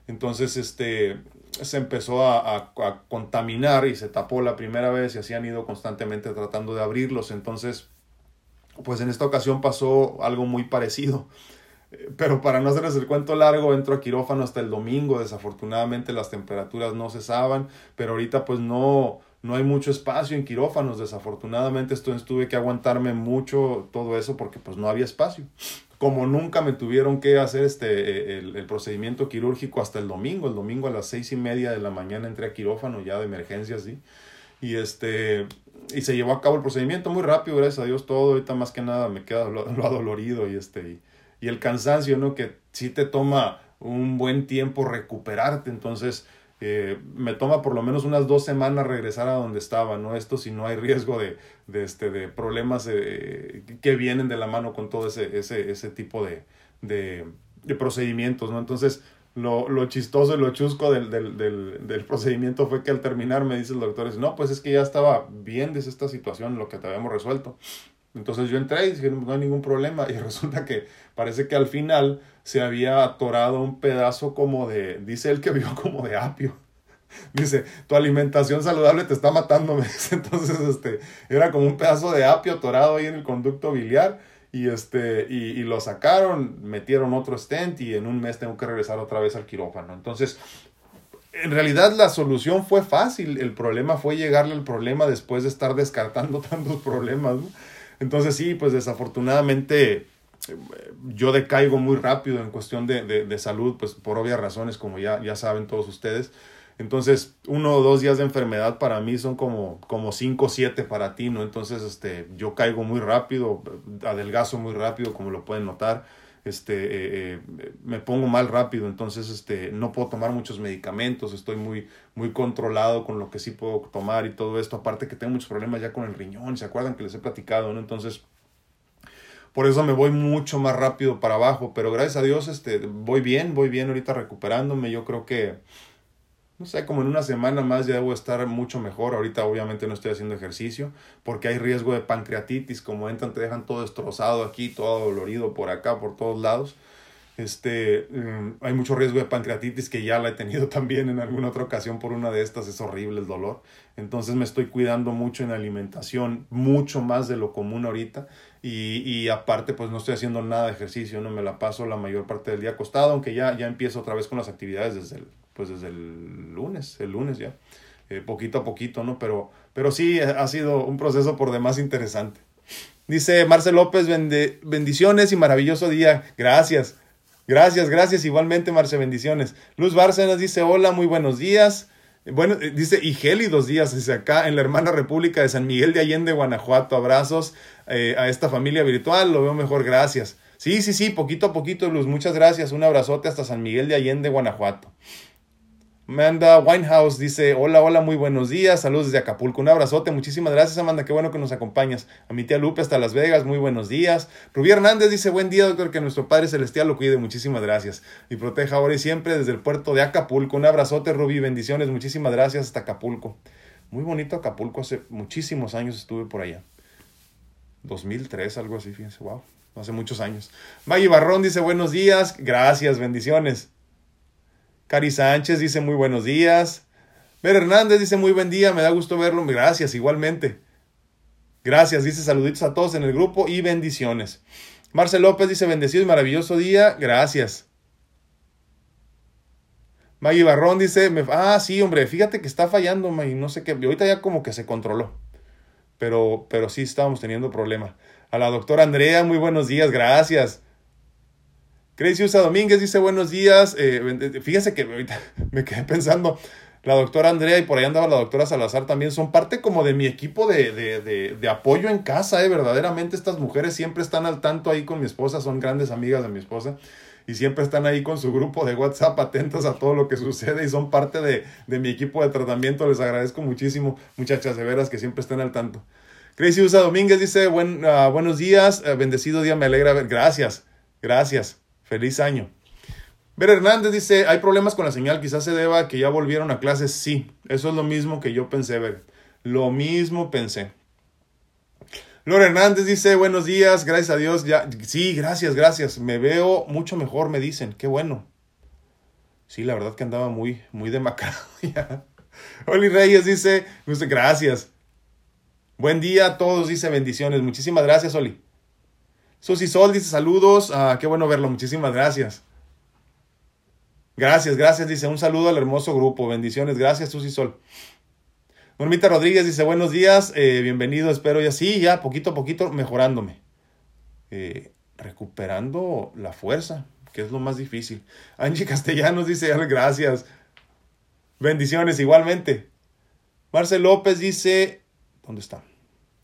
Entonces, este, se empezó a, contaminar y se tapó la primera vez y así han ido constantemente tratando de abrirlos. Entonces, pues en esta ocasión pasó algo muy parecido. Pero para no hacerles el cuento largo, entro a quirófano hasta el domingo. Desafortunadamente las temperaturas no cesaban, pero ahorita pues no, no hay mucho espacio en quirófanos. Desafortunadamente esto, tuve que aguantarme mucho todo eso porque pues no había espacio como nunca me tuvieron que hacer este, el, procedimiento quirúrgico hasta el domingo. El domingo a las seis y media de la mañana entré a quirófano ya de emergencia, sí. Y este, y se llevó a cabo el procedimiento muy rápido, gracias a Dios todo. Ahorita más que nada me queda [laughs] lo, adolorido y este, y, el cansancio, ¿no? Que sí te toma un buen tiempo recuperarte. Entonces, eh, me toma por lo menos unas dos semanas regresar a donde estaba, ¿no? Esto si no hay riesgo de, de, este, de problemas eh, que vienen de la mano con todo ese, ese, ese tipo de, de, de procedimientos, ¿no? Entonces, lo, lo chistoso y lo chusco del, del, del, del, procedimiento fue que al terminar me dice el doctor, no, pues es que ya estaba bien desde esta situación, lo que te habíamos resuelto. Entonces yo entré y dije, no hay ningún problema. [laughs] Y resulta que parece que al final se había atorado un pedazo como de, dice él que vio [laughs] como de apio. Dice, tu alimentación saludable te está matando. [laughs] Entonces, este, era como un pedazo de apio atorado ahí en el conducto biliar. Y, este, y, y lo sacaron, metieron otro stent y en un mes tengo que regresar otra vez al quirófano. Entonces, en realidad la solución fue fácil. El problema fue llegarle al problema después de estar descartando [laughs] tantos problemas. Entonces sí, pues desafortunadamente yo decaigo muy rápido en cuestión de, de, salud, pues por obvias razones, como ya, ya saben todos ustedes. Entonces, uno o dos días de enfermedad para mí son como, como cinco o siete para ti, ¿no? Entonces, este, yo caigo muy rápido, adelgazo muy rápido, como lo pueden notar. Este, eh, eh, me pongo mal rápido, entonces, este, no puedo tomar muchos medicamentos, estoy muy, muy controlado con lo que sí puedo tomar y todo esto. Aparte que tengo muchos problemas ya con el riñón, ¿se acuerdan que les he platicado, no? Entonces, por eso me voy mucho más rápido para abajo, pero gracias a Dios, este, voy bien, voy bien ahorita recuperándome, yo creo que no sé, como en una semana más ya debo estar mucho mejor. Ahorita obviamente no estoy haciendo ejercicio porque hay riesgo de pancreatitis. Como entran, te dejan todo destrozado aquí, todo dolorido por acá, por todos lados. Este, mm, hay mucho riesgo de pancreatitis que ya la he tenido [laughs] también en alguna otra ocasión por una de estas. Es horrible el dolor. Entonces me estoy cuidando mucho en alimentación, mucho más de lo común ahorita. Y, y aparte, pues no estoy haciendo nada de ejercicio, no me la paso la mayor parte del día acostado, aunque ya, ya empiezo otra vez con las actividades desde el pues desde el lunes, el lunes ya, eh, poquito a poquito, ¿no? Pero, pero sí ha sido un proceso por demás interesante. Dice Marcel López, bendiciones y maravilloso día. Gracias. Gracias, gracias. Igualmente, Marce, bendiciones. Luz Bárcenas dice, hola, muy buenos días. Bueno, eh, dice, y gélidos días, dice acá en la hermana República de San Miguel de Allende, Guanajuato. Abrazos eh, a esta familia virtual, lo veo mejor, gracias. Sí, sí, sí, poquito a poquito, Luz, muchas gracias. Un abrazote hasta San Miguel de Allende, Guanajuato. Amanda Winehouse dice, hola, hola, muy buenos días, saludos desde Acapulco, un abrazote, muchísimas gracias Amanda, qué bueno que nos acompañas. A mi tía Lupe hasta Las Vegas, muy buenos días. Rubí Hernández dice, buen día doctor, que nuestro Padre Celestial lo cuide, muchísimas gracias. Y proteja ahora y siempre desde el puerto de Acapulco. Un abrazote Rubí, bendiciones, muchísimas gracias hasta Acapulco. Muy bonito Acapulco, hace muchísimos años estuve por allá. 2003, algo así, fíjense, wow, hace muchos años. Maggie Barrón dice, buenos días, gracias, bendiciones. Cari Sánchez dice muy buenos días. Ver Hernández dice muy buen día, me da gusto verlo. Gracias, igualmente. Gracias, dice saluditos a todos en el grupo y bendiciones. Marcel López dice bendecido y maravilloso día. Gracias. Maggie Barrón dice, ah, sí, hombre, fíjate que está fallando, Maggie, no sé qué, ahorita ya como que se controló, pero, pero sí estábamos teniendo problema. A la doctora Andrea, muy buenos días, gracias. Crazy Usa Domínguez dice buenos días. Eh, fíjese que ahorita [laughs] me quedé pensando, la doctora Andrea y por ahí andaba la doctora Salazar también son parte como de mi equipo de, de, de, apoyo en casa, eh, verdaderamente estas mujeres siempre están al tanto ahí con mi esposa, son grandes amigas de mi esposa. y siempre están ahí con su grupo de WhatsApp atentos a todo lo que sucede y son parte de, mi equipo de tratamiento. Les agradezco muchísimo, muchachas de veras, que siempre estén al tanto. Crazy Usa Domínguez dice, Buen, ah, buenos días, eh, bendecido día, me alegra ver. Gracias, gracias, feliz año. Ver Hernández dice, hay problemas con la señal, quizás se deba a que ya volvieron a clases. Sí, eso es lo mismo que yo pensé, ver. Lo mismo pensé. Lore Hernández dice, buenos días, gracias a Dios. Ya, sí, gracias, gracias. Me veo mucho mejor, me dicen. Qué bueno. Sí, la verdad que andaba muy, muy demacrado [laughs] ya. Oli Reyes dice, gracias. Buen día a todos, dice bendiciones. Muchísimas gracias, Oli. Susi Sol dice saludos. Ah, qué bueno verlo, muchísimas gracias. Gracias, gracias, dice un saludo al hermoso grupo. Bendiciones, gracias, Susi Sol. Normita Rodríguez dice, buenos días, eh, bienvenido, espero ya sí, ya poquito a poquito mejorándome. Eh, recuperando la fuerza, que es lo más difícil. Angie Castellanos dice, gracias. Bendiciones igualmente. Marcel López dice, ¿dónde está?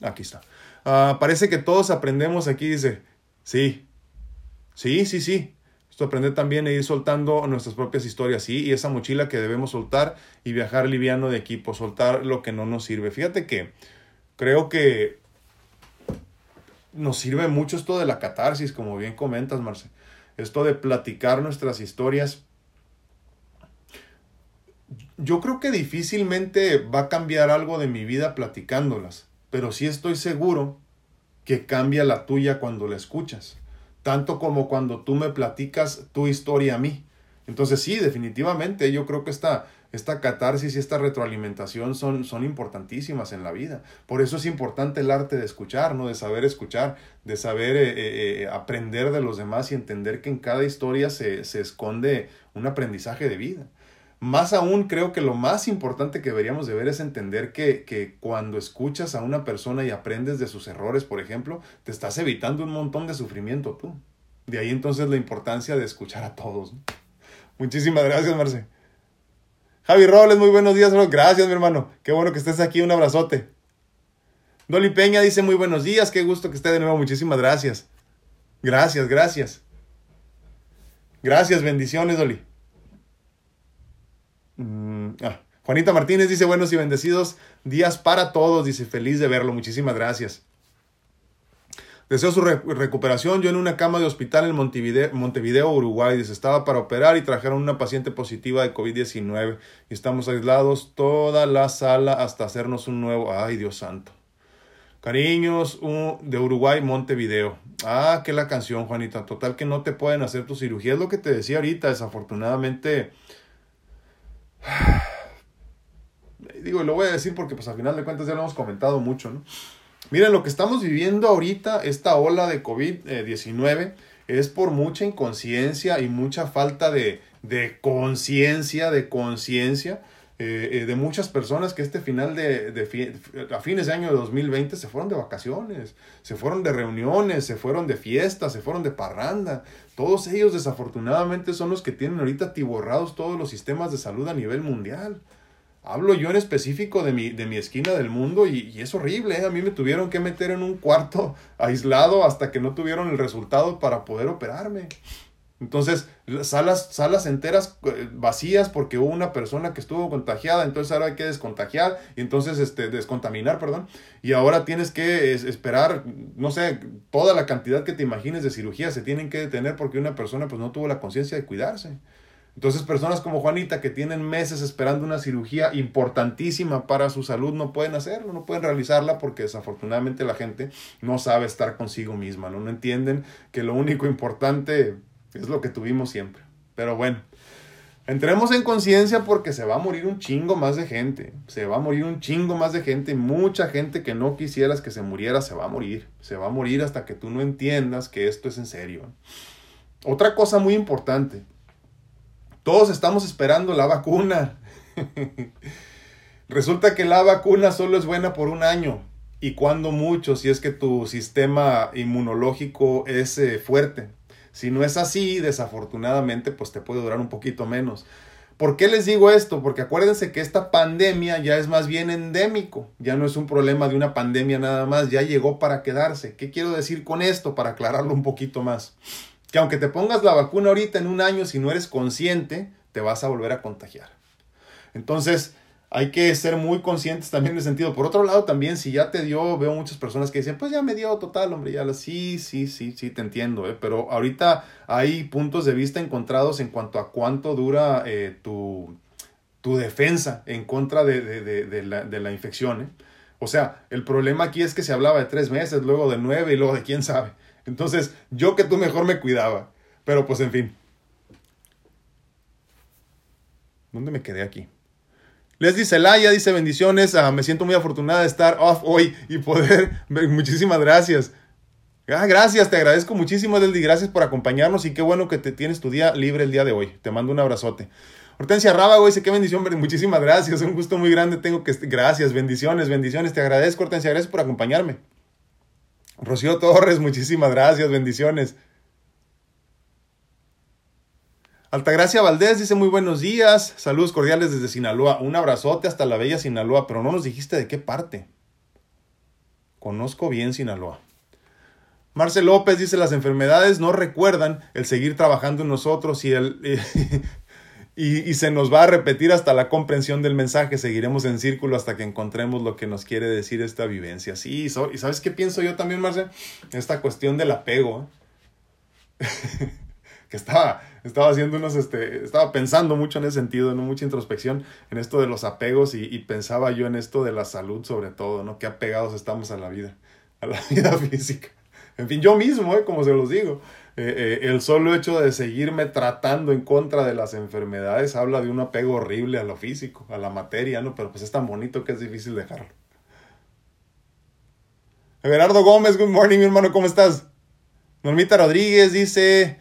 Aquí está. Ah, parece que todos aprendemos aquí, dice, sí, sí, sí, sí aprender también a ir soltando nuestras propias historias, sí, y esa mochila que debemos soltar y viajar liviano de equipo, soltar lo que no nos sirve. Fíjate que creo que nos sirve mucho esto de la catarsis, como bien comentas, Marce. Esto de platicar nuestras historias. Yo creo que difícilmente va a cambiar algo de mi vida platicándolas, pero sí estoy seguro que cambia la tuya cuando la escuchas tanto como cuando tú me platicas tu historia a mí. Entonces sí, definitivamente yo creo que esta, esta catarsis y esta retroalimentación son, son importantísimas en la vida. Por eso es importante el arte de escuchar, ¿no? De saber escuchar, de saber eh, eh, eh, aprender de los demás y entender que en cada historia se, se esconde un aprendizaje de vida. Más aún, creo que lo más importante que deberíamos de ver es entender que, que, cuando escuchas a una persona y aprendes de sus errores, por ejemplo, te estás evitando un montón de sufrimiento tú. De ahí entonces la importancia de escuchar a todos. Muchísimas gracias, Marce. Javi Robles, muy buenos días. Gracias, mi hermano. Qué bueno que estés aquí. Un abrazote. Dolly Peña dice muy buenos días. Qué gusto que esté de nuevo. Muchísimas gracias. Gracias, gracias. Gracias, bendiciones, Dolly. Mm, ah, Juanita Martínez dice buenos y bendecidos días para todos. Dice feliz de verlo. Muchísimas gracias. Deseo su recuperación. Yo en una cama de hospital en Montevideo, Uruguay. Dice, estaba para operar y trajeron una paciente positiva de COVID-19. Y estamos aislados toda la sala hasta hacernos un nuevo. Ay, Dios santo. Cariños de Uruguay, Montevideo. Ah, que la canción, Juanita. Total que no te pueden hacer tu cirugía. Es lo que te decía ahorita. Desafortunadamente [sighs] Digo, lo voy a decir porque pues al final de cuentas ya lo hemos comentado mucho, ¿no? Miren, lo que estamos viviendo ahorita, esta ola de COVID-19, es por mucha inconsciencia y mucha falta de, de conciencia, de conciencia eh, eh, de muchas personas que este final de, de a fines de año de 2020 se fueron de vacaciones, se fueron de reuniones, se fueron de fiestas, se fueron de parranda. Todos ellos desafortunadamente son los que tienen ahorita tiborrados todos los sistemas de salud a nivel mundial. Hablo yo en específico de mi, de mi esquina del mundo y, es horrible. ¿eh? A mí me tuvieron que meter en un cuarto [laughs] aislado hasta que no tuvieron el resultado para poder operarme. Entonces, salas, salas enteras eh, vacías porque hubo una persona que estuvo contagiada, entonces ahora hay que descontagiar y entonces este, descontaminar, perdón. Y ahora tienes que esperar, no sé, toda la cantidad que te imagines de cirugías se tienen que detener porque una persona pues no tuvo la conciencia de cuidarse. Entonces personas como Juanita que tienen meses esperando una cirugía importantísima para su salud no pueden hacerlo, no pueden realizarla porque desafortunadamente la gente no sabe estar consigo misma, no, no entienden que lo único importante es lo que tuvimos siempre. Pero bueno, entremos en conciencia porque se va a morir un chingo más de gente. Se va a morir un chingo más de gente. Mucha gente que no quisieras que se muriera se va a morir. Se va a morir hasta que tú no entiendas que esto es en serio. Otra cosa muy importante. Todos estamos esperando la vacuna. [laughs] Resulta que la vacuna solo es buena por un año. Y cuando mucho, si es que tu sistema inmunológico es eh, fuerte. Si no es así, desafortunadamente, pues te puede durar un poquito menos. ¿Por qué les digo esto? Porque acuérdense que esta pandemia ya es más bien endémico, ya no es un problema de una pandemia nada más, ya llegó para quedarse. ¿Qué quiero decir con esto para aclararlo un poquito más? que aunque te pongas la vacuna ahorita en un año, si no eres consciente, te vas a volver a contagiar. Entonces, hay que ser muy conscientes también en ese sentido. Por otro lado, también, si ya te dio, veo muchas personas que dicen, pues ya me dio total, hombre, ya la sí, sí, sí, sí, te entiendo, ¿eh? pero ahorita hay puntos de vista encontrados en cuanto a cuánto dura eh, tu, tu, defensa en contra de, de, de, la, de la infección. ¿eh? O sea, el problema aquí es que se hablaba de tres meses, luego de nueve y luego de quién sabe. Entonces, yo que tú mejor me cuidaba. Pero pues en fin. ¿Dónde me quedé aquí? Leslie Celaya dice bendiciones, ah, me siento muy afortunada de estar off hoy y poder, [laughs] muchísimas gracias. Ah, gracias, te agradezco muchísimo Leslie, gracias por acompañarnos y qué bueno que te tienes tu día libre el día de hoy. Te mando un abrazote. Hortensia Rábago dice, qué bendición, muchísimas gracias, un gusto muy grande tengo que... Gracias, bendiciones, bendiciones, te agradezco Hortensia, gracias por acompañarme. Rocío Torres, muchísimas gracias, bendiciones. Altagracia Valdés dice muy buenos días, saludos cordiales desde Sinaloa, un abrazote hasta la bella Sinaloa, pero no nos dijiste de qué parte. Conozco bien Sinaloa. Marcel López dice las enfermedades no recuerdan el seguir trabajando en nosotros y, el, [laughs] y, y, se nos va a repetir hasta la comprensión del mensaje, seguiremos en círculo hasta que encontremos lo que nos quiere decir esta vivencia. Sí, y sabes qué pienso yo también, Marcel, esta cuestión del apego. ¿eh? [laughs] que estaba, estaba haciendo unos, este, estaba pensando mucho en ese sentido, ¿no? Mucha introspección en esto de los apegos y, pensaba yo en esto de la salud sobre todo, ¿no? Qué apegados estamos a la vida, a la [laughs] vida física. En fin, yo mismo, ¿eh? Como se los digo. Eh, eh, el solo hecho de seguirme tratando en contra de las enfermedades habla de un apego horrible a lo físico, a la materia, ¿no? Pero pues es tan bonito que es difícil dejarlo. Everardo Gómez, good morning, mi hermano, ¿cómo estás? Normita Rodríguez dice,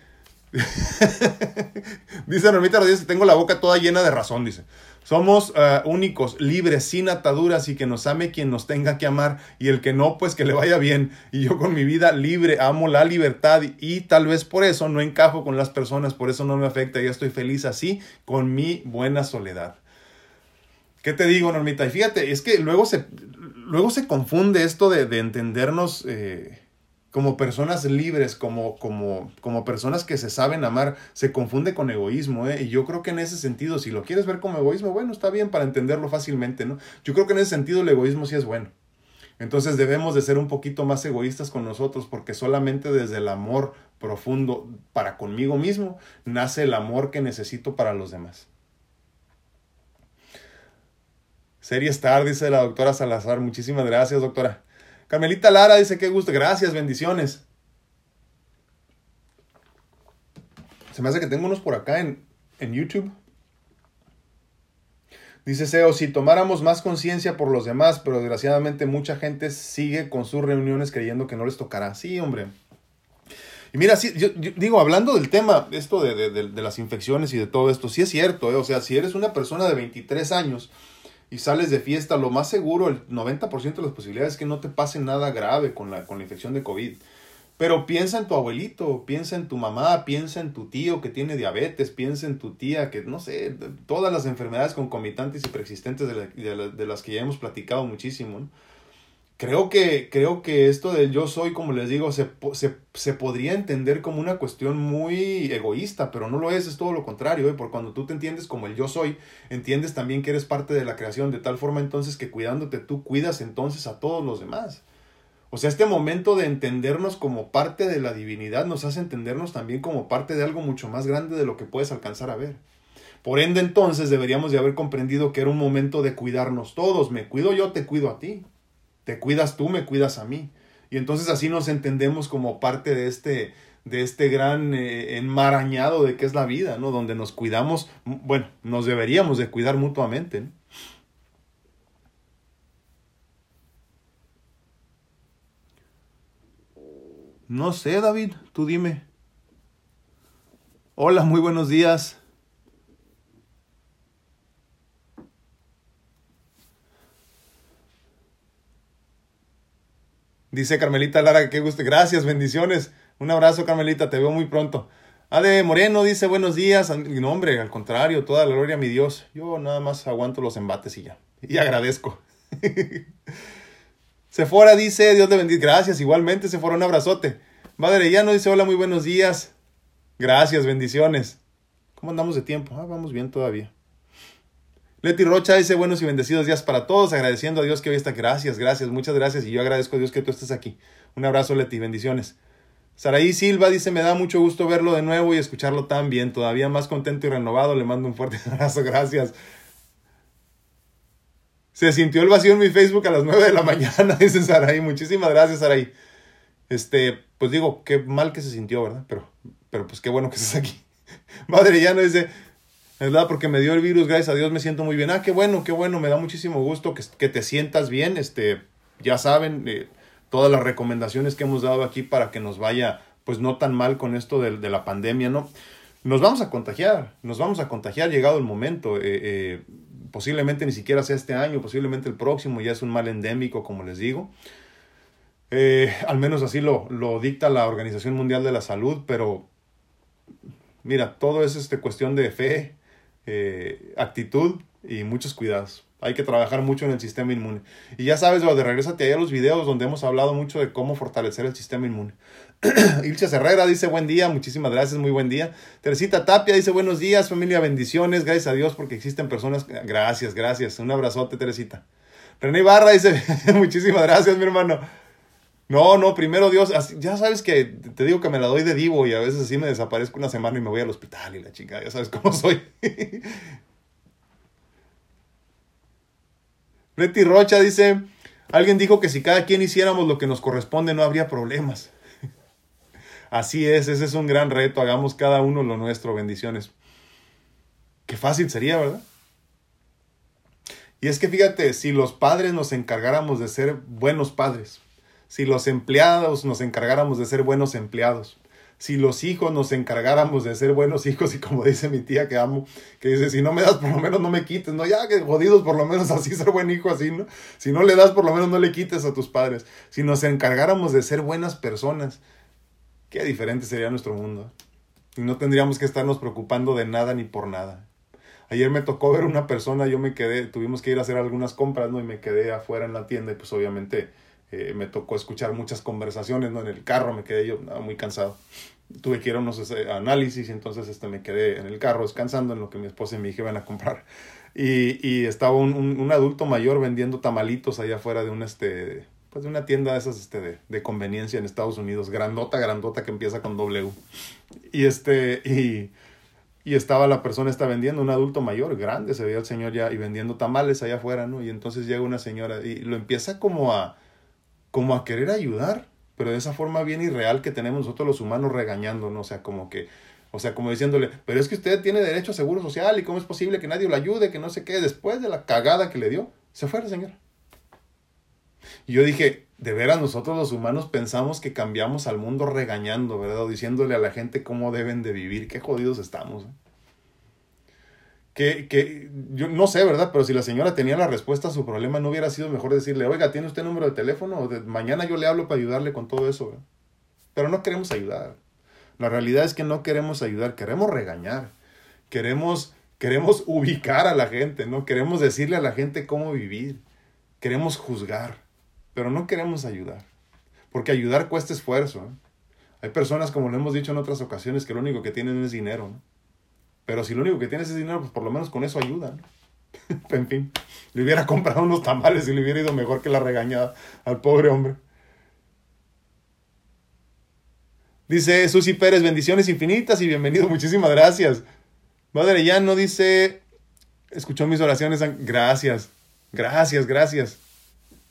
[laughs] dice Normita Rodríguez, tengo la boca toda llena de razón, dice. Somos uh, únicos, libres, sin ataduras y que nos ame quien nos tenga que amar y el que no, pues que le vaya bien. Y yo con mi vida libre amo la libertad y tal vez por eso no encajo con las personas, por eso no me afecta, ya estoy feliz así con mi buena soledad. ¿Qué te digo, Normita? Y fíjate, es que luego se, luego se confunde esto de, de entendernos... Eh, como personas libres, como, como, como personas que se saben amar, se confunde con egoísmo, ¿eh? Y yo creo que en ese sentido, si lo quieres ver como egoísmo, bueno, está bien para entenderlo fácilmente, ¿no? Yo creo que en ese sentido el egoísmo sí es bueno. Entonces debemos de ser un poquito más egoístas con nosotros porque solamente desde el amor profundo para conmigo mismo nace el amor que necesito para los demás. Serie Star, dice la doctora Salazar. Muchísimas gracias, doctora. Carmelita Lara dice que gusto. Gracias, bendiciones. Se me hace que tengo unos por acá en, en YouTube. Dice Seo, si tomáramos más conciencia por los demás, pero desgraciadamente mucha gente sigue con sus reuniones creyendo que no les tocará. Sí, hombre. Y mira, sí, yo, digo, hablando del tema, esto de, de, las infecciones y de todo esto, sí es cierto, ¿eh? o sea, si eres una persona de 23 años y sales de fiesta, lo más seguro, el 90% de las posibilidades es que no te pase nada grave con la, con la infección de COVID. Pero piensa en tu abuelito, piensa en tu mamá, piensa en tu tío que tiene diabetes, piensa en tu tía que, no sé, todas las enfermedades concomitantes y preexistentes de, de las que ya hemos platicado muchísimo. ¿no? Creo que, creo que esto del yo soy, como les digo, se, se, se, podría entender como una cuestión muy egoísta, pero no lo es, es todo lo contrario, ¿eh? porque cuando tú te entiendes como el yo soy, entiendes también que eres parte de la creación, de tal forma entonces que cuidándote tú cuidas entonces a todos los demás. O sea, este momento de entendernos como parte de la divinidad nos hace entendernos también como parte de algo mucho más grande de lo que puedes alcanzar a ver. Por ende, entonces deberíamos de haber comprendido que era un momento de cuidarnos todos. Me cuido yo, te cuido a ti. Te cuidas tú, me cuidas a mí. Y entonces así nos entendemos como parte de este, de este gran eh, enmarañado de que es la vida, ¿no? Donde nos cuidamos, bueno, nos deberíamos de cuidar mutuamente. ¿no? No sé, David, tú dime. Hola, muy buenos días. Dice Carmelita Lara, qué gusto. Gracias, bendiciones. Un abrazo, Carmelita, te veo muy pronto. Ale Moreno dice buenos días. No, hombre, al contrario, toda la gloria a mi Dios. Yo nada más aguanto los embates y ya. Y agradezco. [laughs] Sephora dice, Dios le bendiga. Gracias, igualmente, Sephora, un abrazote. Madre no dice, hola, muy buenos días. Gracias, bendiciones. ¿Cómo andamos de tiempo? Ah, vamos bien todavía. Leti Rocha dice buenos y bendecidos días para todos, agradeciendo a Dios que hoy está. Gracias, gracias, muchas gracias. Y yo agradezco a Dios que tú estés aquí. Un abrazo, Leti, bendiciones. Saraí Silva dice, me da mucho gusto verlo de nuevo y escucharlo tan bien. Todavía más contento y renovado. Le mando un fuerte [laughs] abrazo, gracias. Se sintió el vacío en mi Facebook a las 9 de la mañana, [laughs] dice Saraí. Muchísimas gracias, Saraí. Este, pues digo, qué mal que se sintió, ¿verdad? Pero, pero pues qué bueno que estés aquí. [laughs] Madre ya no dice, ¿verdad? Porque me dio el virus, gracias a Dios me siento muy bien. Ah, qué bueno, qué bueno, me da muchísimo gusto que, que te sientas bien. Este, ya saben, eh, todas las recomendaciones que hemos dado aquí para que nos vaya, pues no tan mal con esto de, de la pandemia, ¿no? Nos vamos a contagiar, nos vamos a contagiar llegado el momento. Eh, eh, posiblemente ni siquiera sea este año, posiblemente el próximo, ya es un mal endémico, como les digo. Al menos así lo, lo dicta la Organización Mundial de la Salud, pero mira, todo es este, cuestión de fe, eh, actitud y muchos cuidados. Hay que trabajar mucho en el sistema inmune. Y ya sabes, lo de regresate ahí a los videos donde hemos hablado mucho de cómo fortalecer el sistema inmune. [clears throat] Ilcha Herrera dice buen día, muchísimas gracias, muy buen día. Teresita Tapia dice buenos días, familia, bendiciones, gracias a Dios porque existen personas. Gracias, gracias. Un abrazote, Teresita. René Barra dice [laughs] muchísimas gracias, mi hermano. No, no, primero Dios, ya sabes que te digo que me la doy de divo y a veces así me desaparezco una semana y me voy al hospital y la chica, ya sabes cómo [laughs] soy. Betty Rocha dice, alguien dijo que si cada quien hiciéramos lo que nos corresponde no habría problemas. [laughs] Así es, ese es un gran reto, hagamos cada uno lo nuestro, bendiciones. Qué fácil sería, ¿verdad? Y es que fíjate, si los padres nos encargáramos de ser buenos padres, si los empleados nos encargáramos de ser buenos empleados, si los hijos nos encargáramos de ser buenos hijos y como dice mi tía que amo, que dice, si no me das por lo menos no me quites, no, ya que jodidos por lo menos [laughs] así ser buen hijo así, ¿no? Si no le das por lo menos no le quites a tus padres, si nos encargáramos de ser buenas personas, qué diferente sería nuestro mundo. Y no tendríamos que estarnos preocupando de nada ni por nada. Ayer me tocó ver una persona, yo me quedé, tuvimos que ir a hacer algunas compras, ¿no? Y me quedé afuera en la tienda y pues obviamente eh, me tocó escuchar muchas conversaciones, ¿no? En el carro me quedé yo muy cansado. Tuve que ir a unos este, análisis entonces este, me quedé en el carro descansando en lo que mi esposa y mi hija iban a comprar. Y, y estaba un, un, adulto mayor vendiendo tamalitos allá afuera de un, este, pues de una tienda de esas este, de, de, conveniencia en Estados Unidos, grandota, grandota que empieza con W. Y este, y, y estaba la persona está vendiendo, un adulto mayor, grande, se veía el señor ya, y vendiendo tamales allá afuera, ¿no? Y entonces llega una señora y lo empieza como a como a querer ayudar, pero de esa forma bien irreal que tenemos nosotros los humanos regañándonos, o sea, como que, o sea, como diciéndole, pero es que usted tiene derecho a seguro social y cómo es posible que nadie lo ayude, que no sé qué, después de la cagada que le dio, se fue la señora. Y yo dije, de veras nosotros los humanos pensamos que cambiamos al mundo regañando, ¿verdad? O diciéndole a la gente cómo deben de vivir, qué jodidos estamos. ¿eh? Que, que, yo no sé, ¿verdad? Pero si la señora tenía la respuesta a su problema, no hubiera sido mejor decirle, oiga, ¿tiene usted número de teléfono? Mañana yo le hablo para ayudarle con todo eso. ¿verdad? Pero no queremos ayudar. La realidad es que no queremos ayudar, queremos regañar. Queremos, queremos [laughs] ubicar a la gente, ¿no? Queremos decirle a la gente cómo vivir. Queremos juzgar, pero no queremos ayudar. Porque ayudar cuesta esfuerzo. ¿eh? Hay personas, como lo hemos dicho en otras ocasiones, que lo único que tienen es dinero, ¿no? Pero si lo único que tienes es dinero, pues por lo menos con eso ayuda. [laughs] en fin, le hubiera comprado unos tamales y le hubiera ido mejor que la regañada al pobre hombre. Dice Susi Pérez, bendiciones infinitas y bienvenido, muchísimas gracias. Madre ya no dice, escuchó mis oraciones, gracias, gracias, gracias.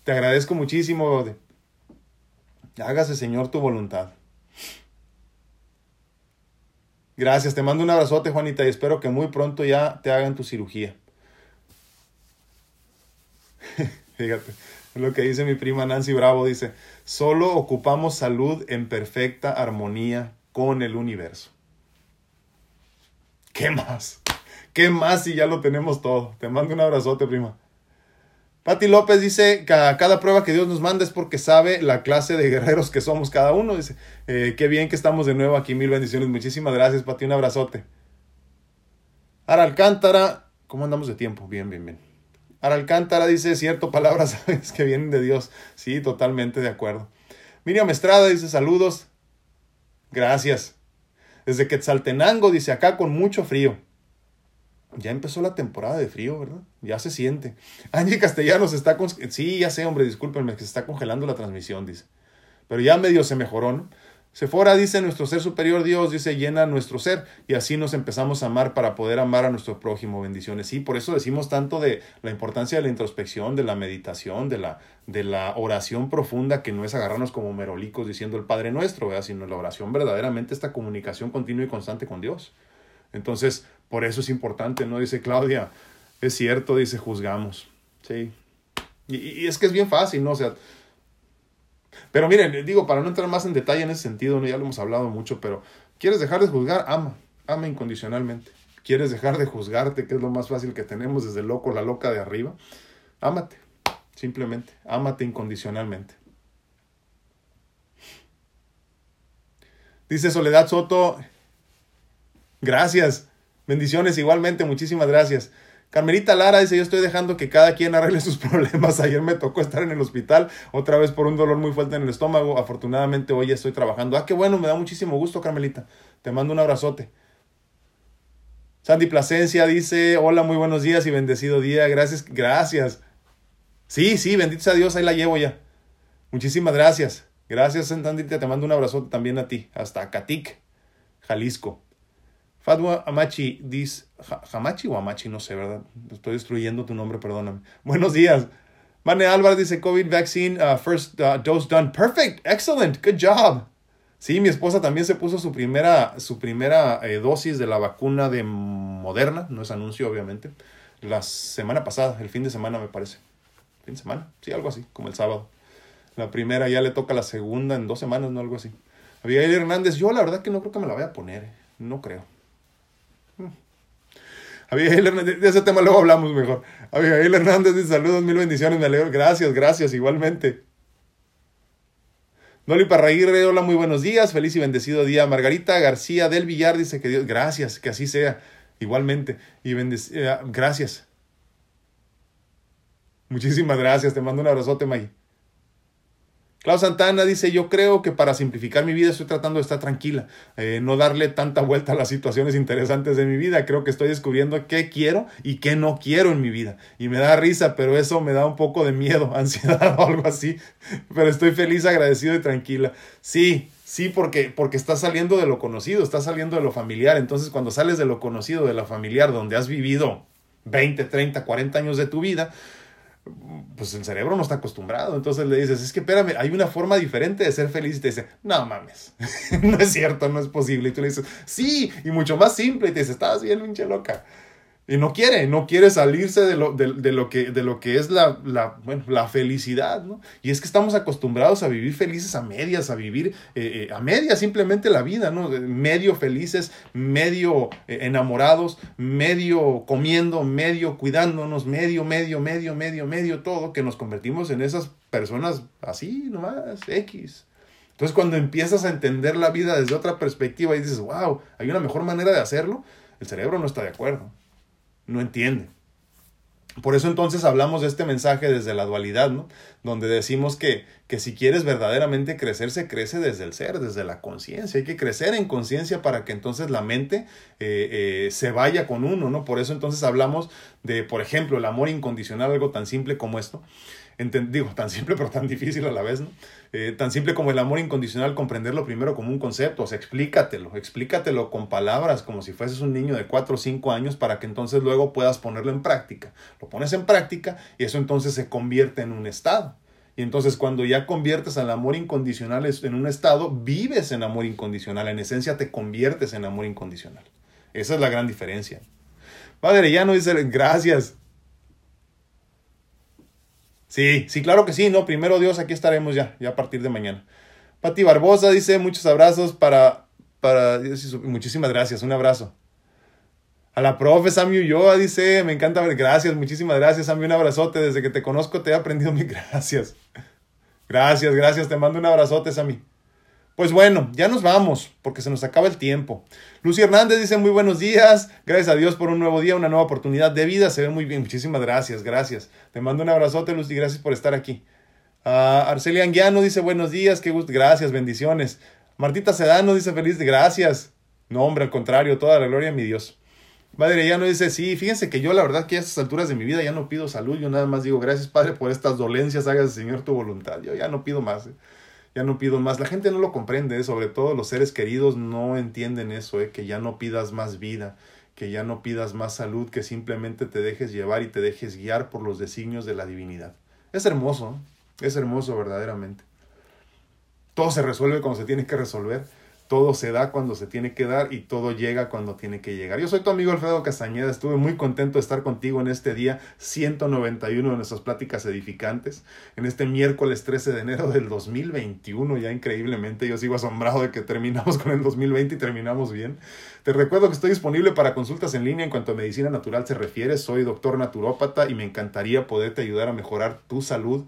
Te agradezco muchísimo. Hágase, Señor, tu voluntad. Gracias, te mando un abrazote, Juanita, y espero que muy pronto ya te hagan tu cirugía. [laughs] Fíjate, lo que dice mi prima Nancy Bravo, dice, solo ocupamos salud en perfecta armonía con el universo. ¿Qué más? ¿Qué más si ya lo tenemos todo? Te mando un abrazote, prima. Pati López dice cada prueba que Dios nos manda es porque sabe la clase de guerreros que somos cada uno. Dice, eh, qué bien que estamos de nuevo aquí. Mil bendiciones. Muchísimas gracias, Pati. Un abrazote. Ara Alcántara, ¿cómo andamos de tiempo? Bien, bien, bien. Ara Alcántara dice, cierto, palabras [laughs] sabes que vienen de Dios. Sí, totalmente de acuerdo. Miriam Estrada dice, saludos. Gracias. Desde Quetzaltenango, dice acá con mucho frío. Ya empezó la temporada de frío, ¿verdad? Ya se siente. [laughs] Angie Castellanos está con... Sí, ya sé, hombre, discúlpenme, que se está congelando la transmisión, dice. Pero ya medio se mejoró, ¿no? Sephora dice, nuestro ser superior Dios, dice, llena nuestro ser y así nos empezamos a amar para poder amar a nuestro prójimo. Bendiciones. Sí, por eso decimos tanto de la importancia de la introspección, de la meditación, de la, de la oración profunda, que no es agarrarnos como merolicos diciendo el Padre Nuestro, ¿verdad? sino la oración verdaderamente, esta comunicación continua y constante con Dios. Entonces, por eso es importante, ¿no? Dice Claudia, es cierto, dice, juzgamos. Sí. Y, es que es bien fácil, ¿no? O sea, pero miren, digo, para no entrar más en detalle en ese sentido, ¿no? ya lo hemos hablado mucho, pero ¿quieres dejar de juzgar? Ama, ama incondicionalmente. ¿Quieres dejar de juzgarte, que es lo más fácil que tenemos desde loco, la loca de arriba? Ámate, simplemente, ámate incondicionalmente. Dice Soledad Soto, gracias, bendiciones igualmente, muchísimas gracias. Carmelita Lara dice, yo estoy dejando que cada quien arregle [laughs] sus problemas. Ayer me tocó estar en el hospital, otra vez por un dolor muy fuerte en el estómago. Afortunadamente hoy estoy trabajando. Ah, qué bueno, me da muchísimo gusto, Carmelita. Te mando un abrazote. Sandy Plasencia dice, hola, muy buenos días y bendecido día. Gracias, gracias. Sí, sí, bendito sea Dios, ahí la llevo ya. Muchísimas gracias. Gracias, Sandy, te mando un abrazote también a ti. Hasta Catic, Jalisco. Fatwa Amachi dice, Hamachi o Amachi, no sé, ¿verdad? Estoy destruyendo tu nombre, perdóname. [laughs] Buenos días. Mane Álvarez dice, COVID vaccine, uh, first uh, dose done. Perfect, excellent, good job. Sí, mi esposa también se puso su primera, su primera eh, dosis de la vacuna de Moderna, no es anuncio obviamente, la semana pasada, el fin de semana me parece. ¿Fin de semana? Sí, algo así, como el sábado. La primera ya le toca la segunda en dos semanas, no algo así. Abigail Hernández, yo la verdad que no creo que me la vaya a poner, eh. no creo. Abigail Hernández, de ese tema luego hablamos mejor. Abigail Hernández dice saludos, mil bendiciones, me alegro. Gracias, gracias, igualmente. Noli Parraguirre, hola, muy buenos días, feliz y bendecido día. Margarita García del Villar dice que Dios, gracias, que así sea, igualmente. Y eh, gracias. Muchísimas gracias, te mando un abrazote, May. Clau Santana dice, yo creo que para simplificar mi vida estoy tratando de estar tranquila, eh, no darle tanta vuelta a las situaciones interesantes de mi vida. Creo que estoy descubriendo qué quiero y qué no quiero en mi vida. Y me da risa, pero eso me da un poco de miedo, [laughs] ansiedad o algo así. Pero estoy feliz, agradecido y tranquila. Sí, sí, porque, porque estás saliendo de lo conocido, estás saliendo de lo familiar. Entonces cuando sales de lo conocido, de lo familiar, donde has vivido 20, 30, 40 años de tu vida, pues el cerebro no está acostumbrado. Entonces le dices, es que espérame, hay una forma diferente de ser feliz. Y te dice, no mames, [laughs] no es cierto, no es posible. Y tú le dices, sí, y mucho más simple. Y te dice, estás bien, pinche loca. Y no quiere, no quiere salirse de lo, de, lo, que, de lo que es la, la, bueno, la felicidad, ¿no? Y es que estamos acostumbrados a vivir felices a medias, a vivir eh, eh, a medias simplemente la vida, ¿no? Medio felices, medio eh, enamorados, medio comiendo, medio cuidándonos, medio, medio, medio, medio, medio, todo, que nos convertimos en esas personas así nomás, X. Entonces cuando empiezas a entender la vida desde otra perspectiva y dices, wow, hay una mejor manera de hacerlo, el cerebro no está de acuerdo no entiende. Por eso entonces hablamos de este mensaje desde la dualidad, ¿no? Donde decimos que, que si quieres verdaderamente crecer, se crece desde el ser, desde la conciencia. Hay que crecer en conciencia para que entonces la mente eh, eh, se vaya con uno, ¿no? Por eso entonces hablamos de, por ejemplo, el amor incondicional, algo tan simple como esto digo, tan simple pero tan difícil a la vez, ¿no? Eh, tan simple como el amor incondicional, comprenderlo primero como un concepto, o sea, explícatelo, explícatelo con palabras como si fueses un niño de 4 o 5 años para que entonces luego puedas ponerlo en práctica. Lo pones en práctica y eso entonces se convierte en un estado. Y entonces cuando ya conviertes al amor incondicional en un estado, vives en amor incondicional, en esencia te conviertes en amor incondicional. Esa es la gran diferencia. Padre, ya no dice gracias. Sí, sí, claro que sí, ¿no? Primero Dios, aquí estaremos ya, ya a partir de mañana. Pati Barbosa dice muchos abrazos para, para, muchísimas gracias, un abrazo. A la profe Sammy Ulloa dice, me encanta ver, gracias, muchísimas gracias, Sammy, un abrazote, desde que te conozco te he aprendido mi [laughs] gracias. Gracias, gracias, te mando un abrazote, Sammy. Pues bueno, ya nos vamos, porque se nos acaba el tiempo. Lucy Hernández dice muy buenos días, gracias a Dios por un nuevo día, una nueva oportunidad de vida, se ve muy bien, muchísimas gracias, gracias. Te mando un abrazote, Lucy, gracias por estar aquí. Uh, Arcelia Anguiano dice buenos días, qué gusto, gracias, bendiciones. Martita Sedano dice feliz, gracias. No, hombre, al contrario, toda la gloria a mi Dios. Padre, ya no dice, sí, fíjense que yo la verdad que a estas alturas de mi vida ya no pido salud, yo nada más digo, gracias Padre por estas dolencias, hagas Señor tu voluntad. Yo ya no pido más, eh. Ya no pido más. La gente no lo comprende, eh, sobre todo los seres queridos no entienden eso, eh, que ya no pidas más vida, que ya no pidas más salud, que simplemente te dejes llevar y te dejes guiar por los designios de la divinidad. Es hermoso, es hermoso verdaderamente. Todo se resuelve como se tiene que resolver todo se da cuando se tiene que dar y todo llega cuando tiene que llegar. Yo soy tu amigo Alfredo Castañeda, estuve muy contento de estar contigo en este día 191 de nuestras pláticas edificantes, en este miércoles 13 de enero del 2021, ya increíblemente, yo sigo asombrado de que terminamos con el 2020 y terminamos bien. Te recuerdo que estoy disponible para consultas en línea en cuanto a medicina natural se refiere, soy doctor naturópata y me encantaría poderte ayudar a mejorar tu salud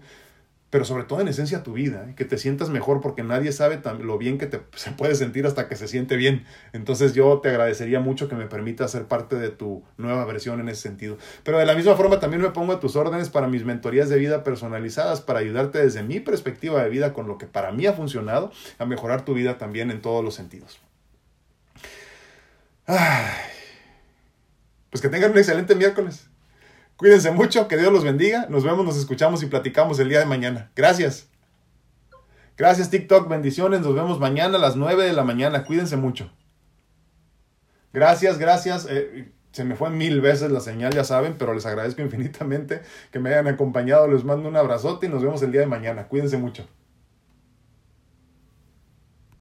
pero sobre todo en esencia tu vida, ¿eh? que te sientas mejor porque nadie sabe lo bien que te, [laughs] se puede sentir hasta que se siente bien. Entonces yo te agradecería mucho que me permitas ser parte de tu nueva versión en ese sentido. Pero de la misma forma también me pongo a tus órdenes para mis mentorías de vida personalizadas, para ayudarte desde mi perspectiva de vida con lo que para mí ha funcionado, a mejorar tu vida también en todos los sentidos. Pues que tengan un excelente miércoles. Cuídense mucho, que Dios los bendiga. Nos vemos, nos escuchamos y platicamos el día de mañana. Gracias. Gracias TikTok, bendiciones. Nos vemos mañana a las 9 de la mañana. Cuídense mucho. Gracias, gracias. Eh, se me fue mil veces la señal, ya saben, pero les agradezco [laughs] infinitamente que me hayan acompañado. Les mando un abrazote y nos vemos el día de mañana. Cuídense mucho.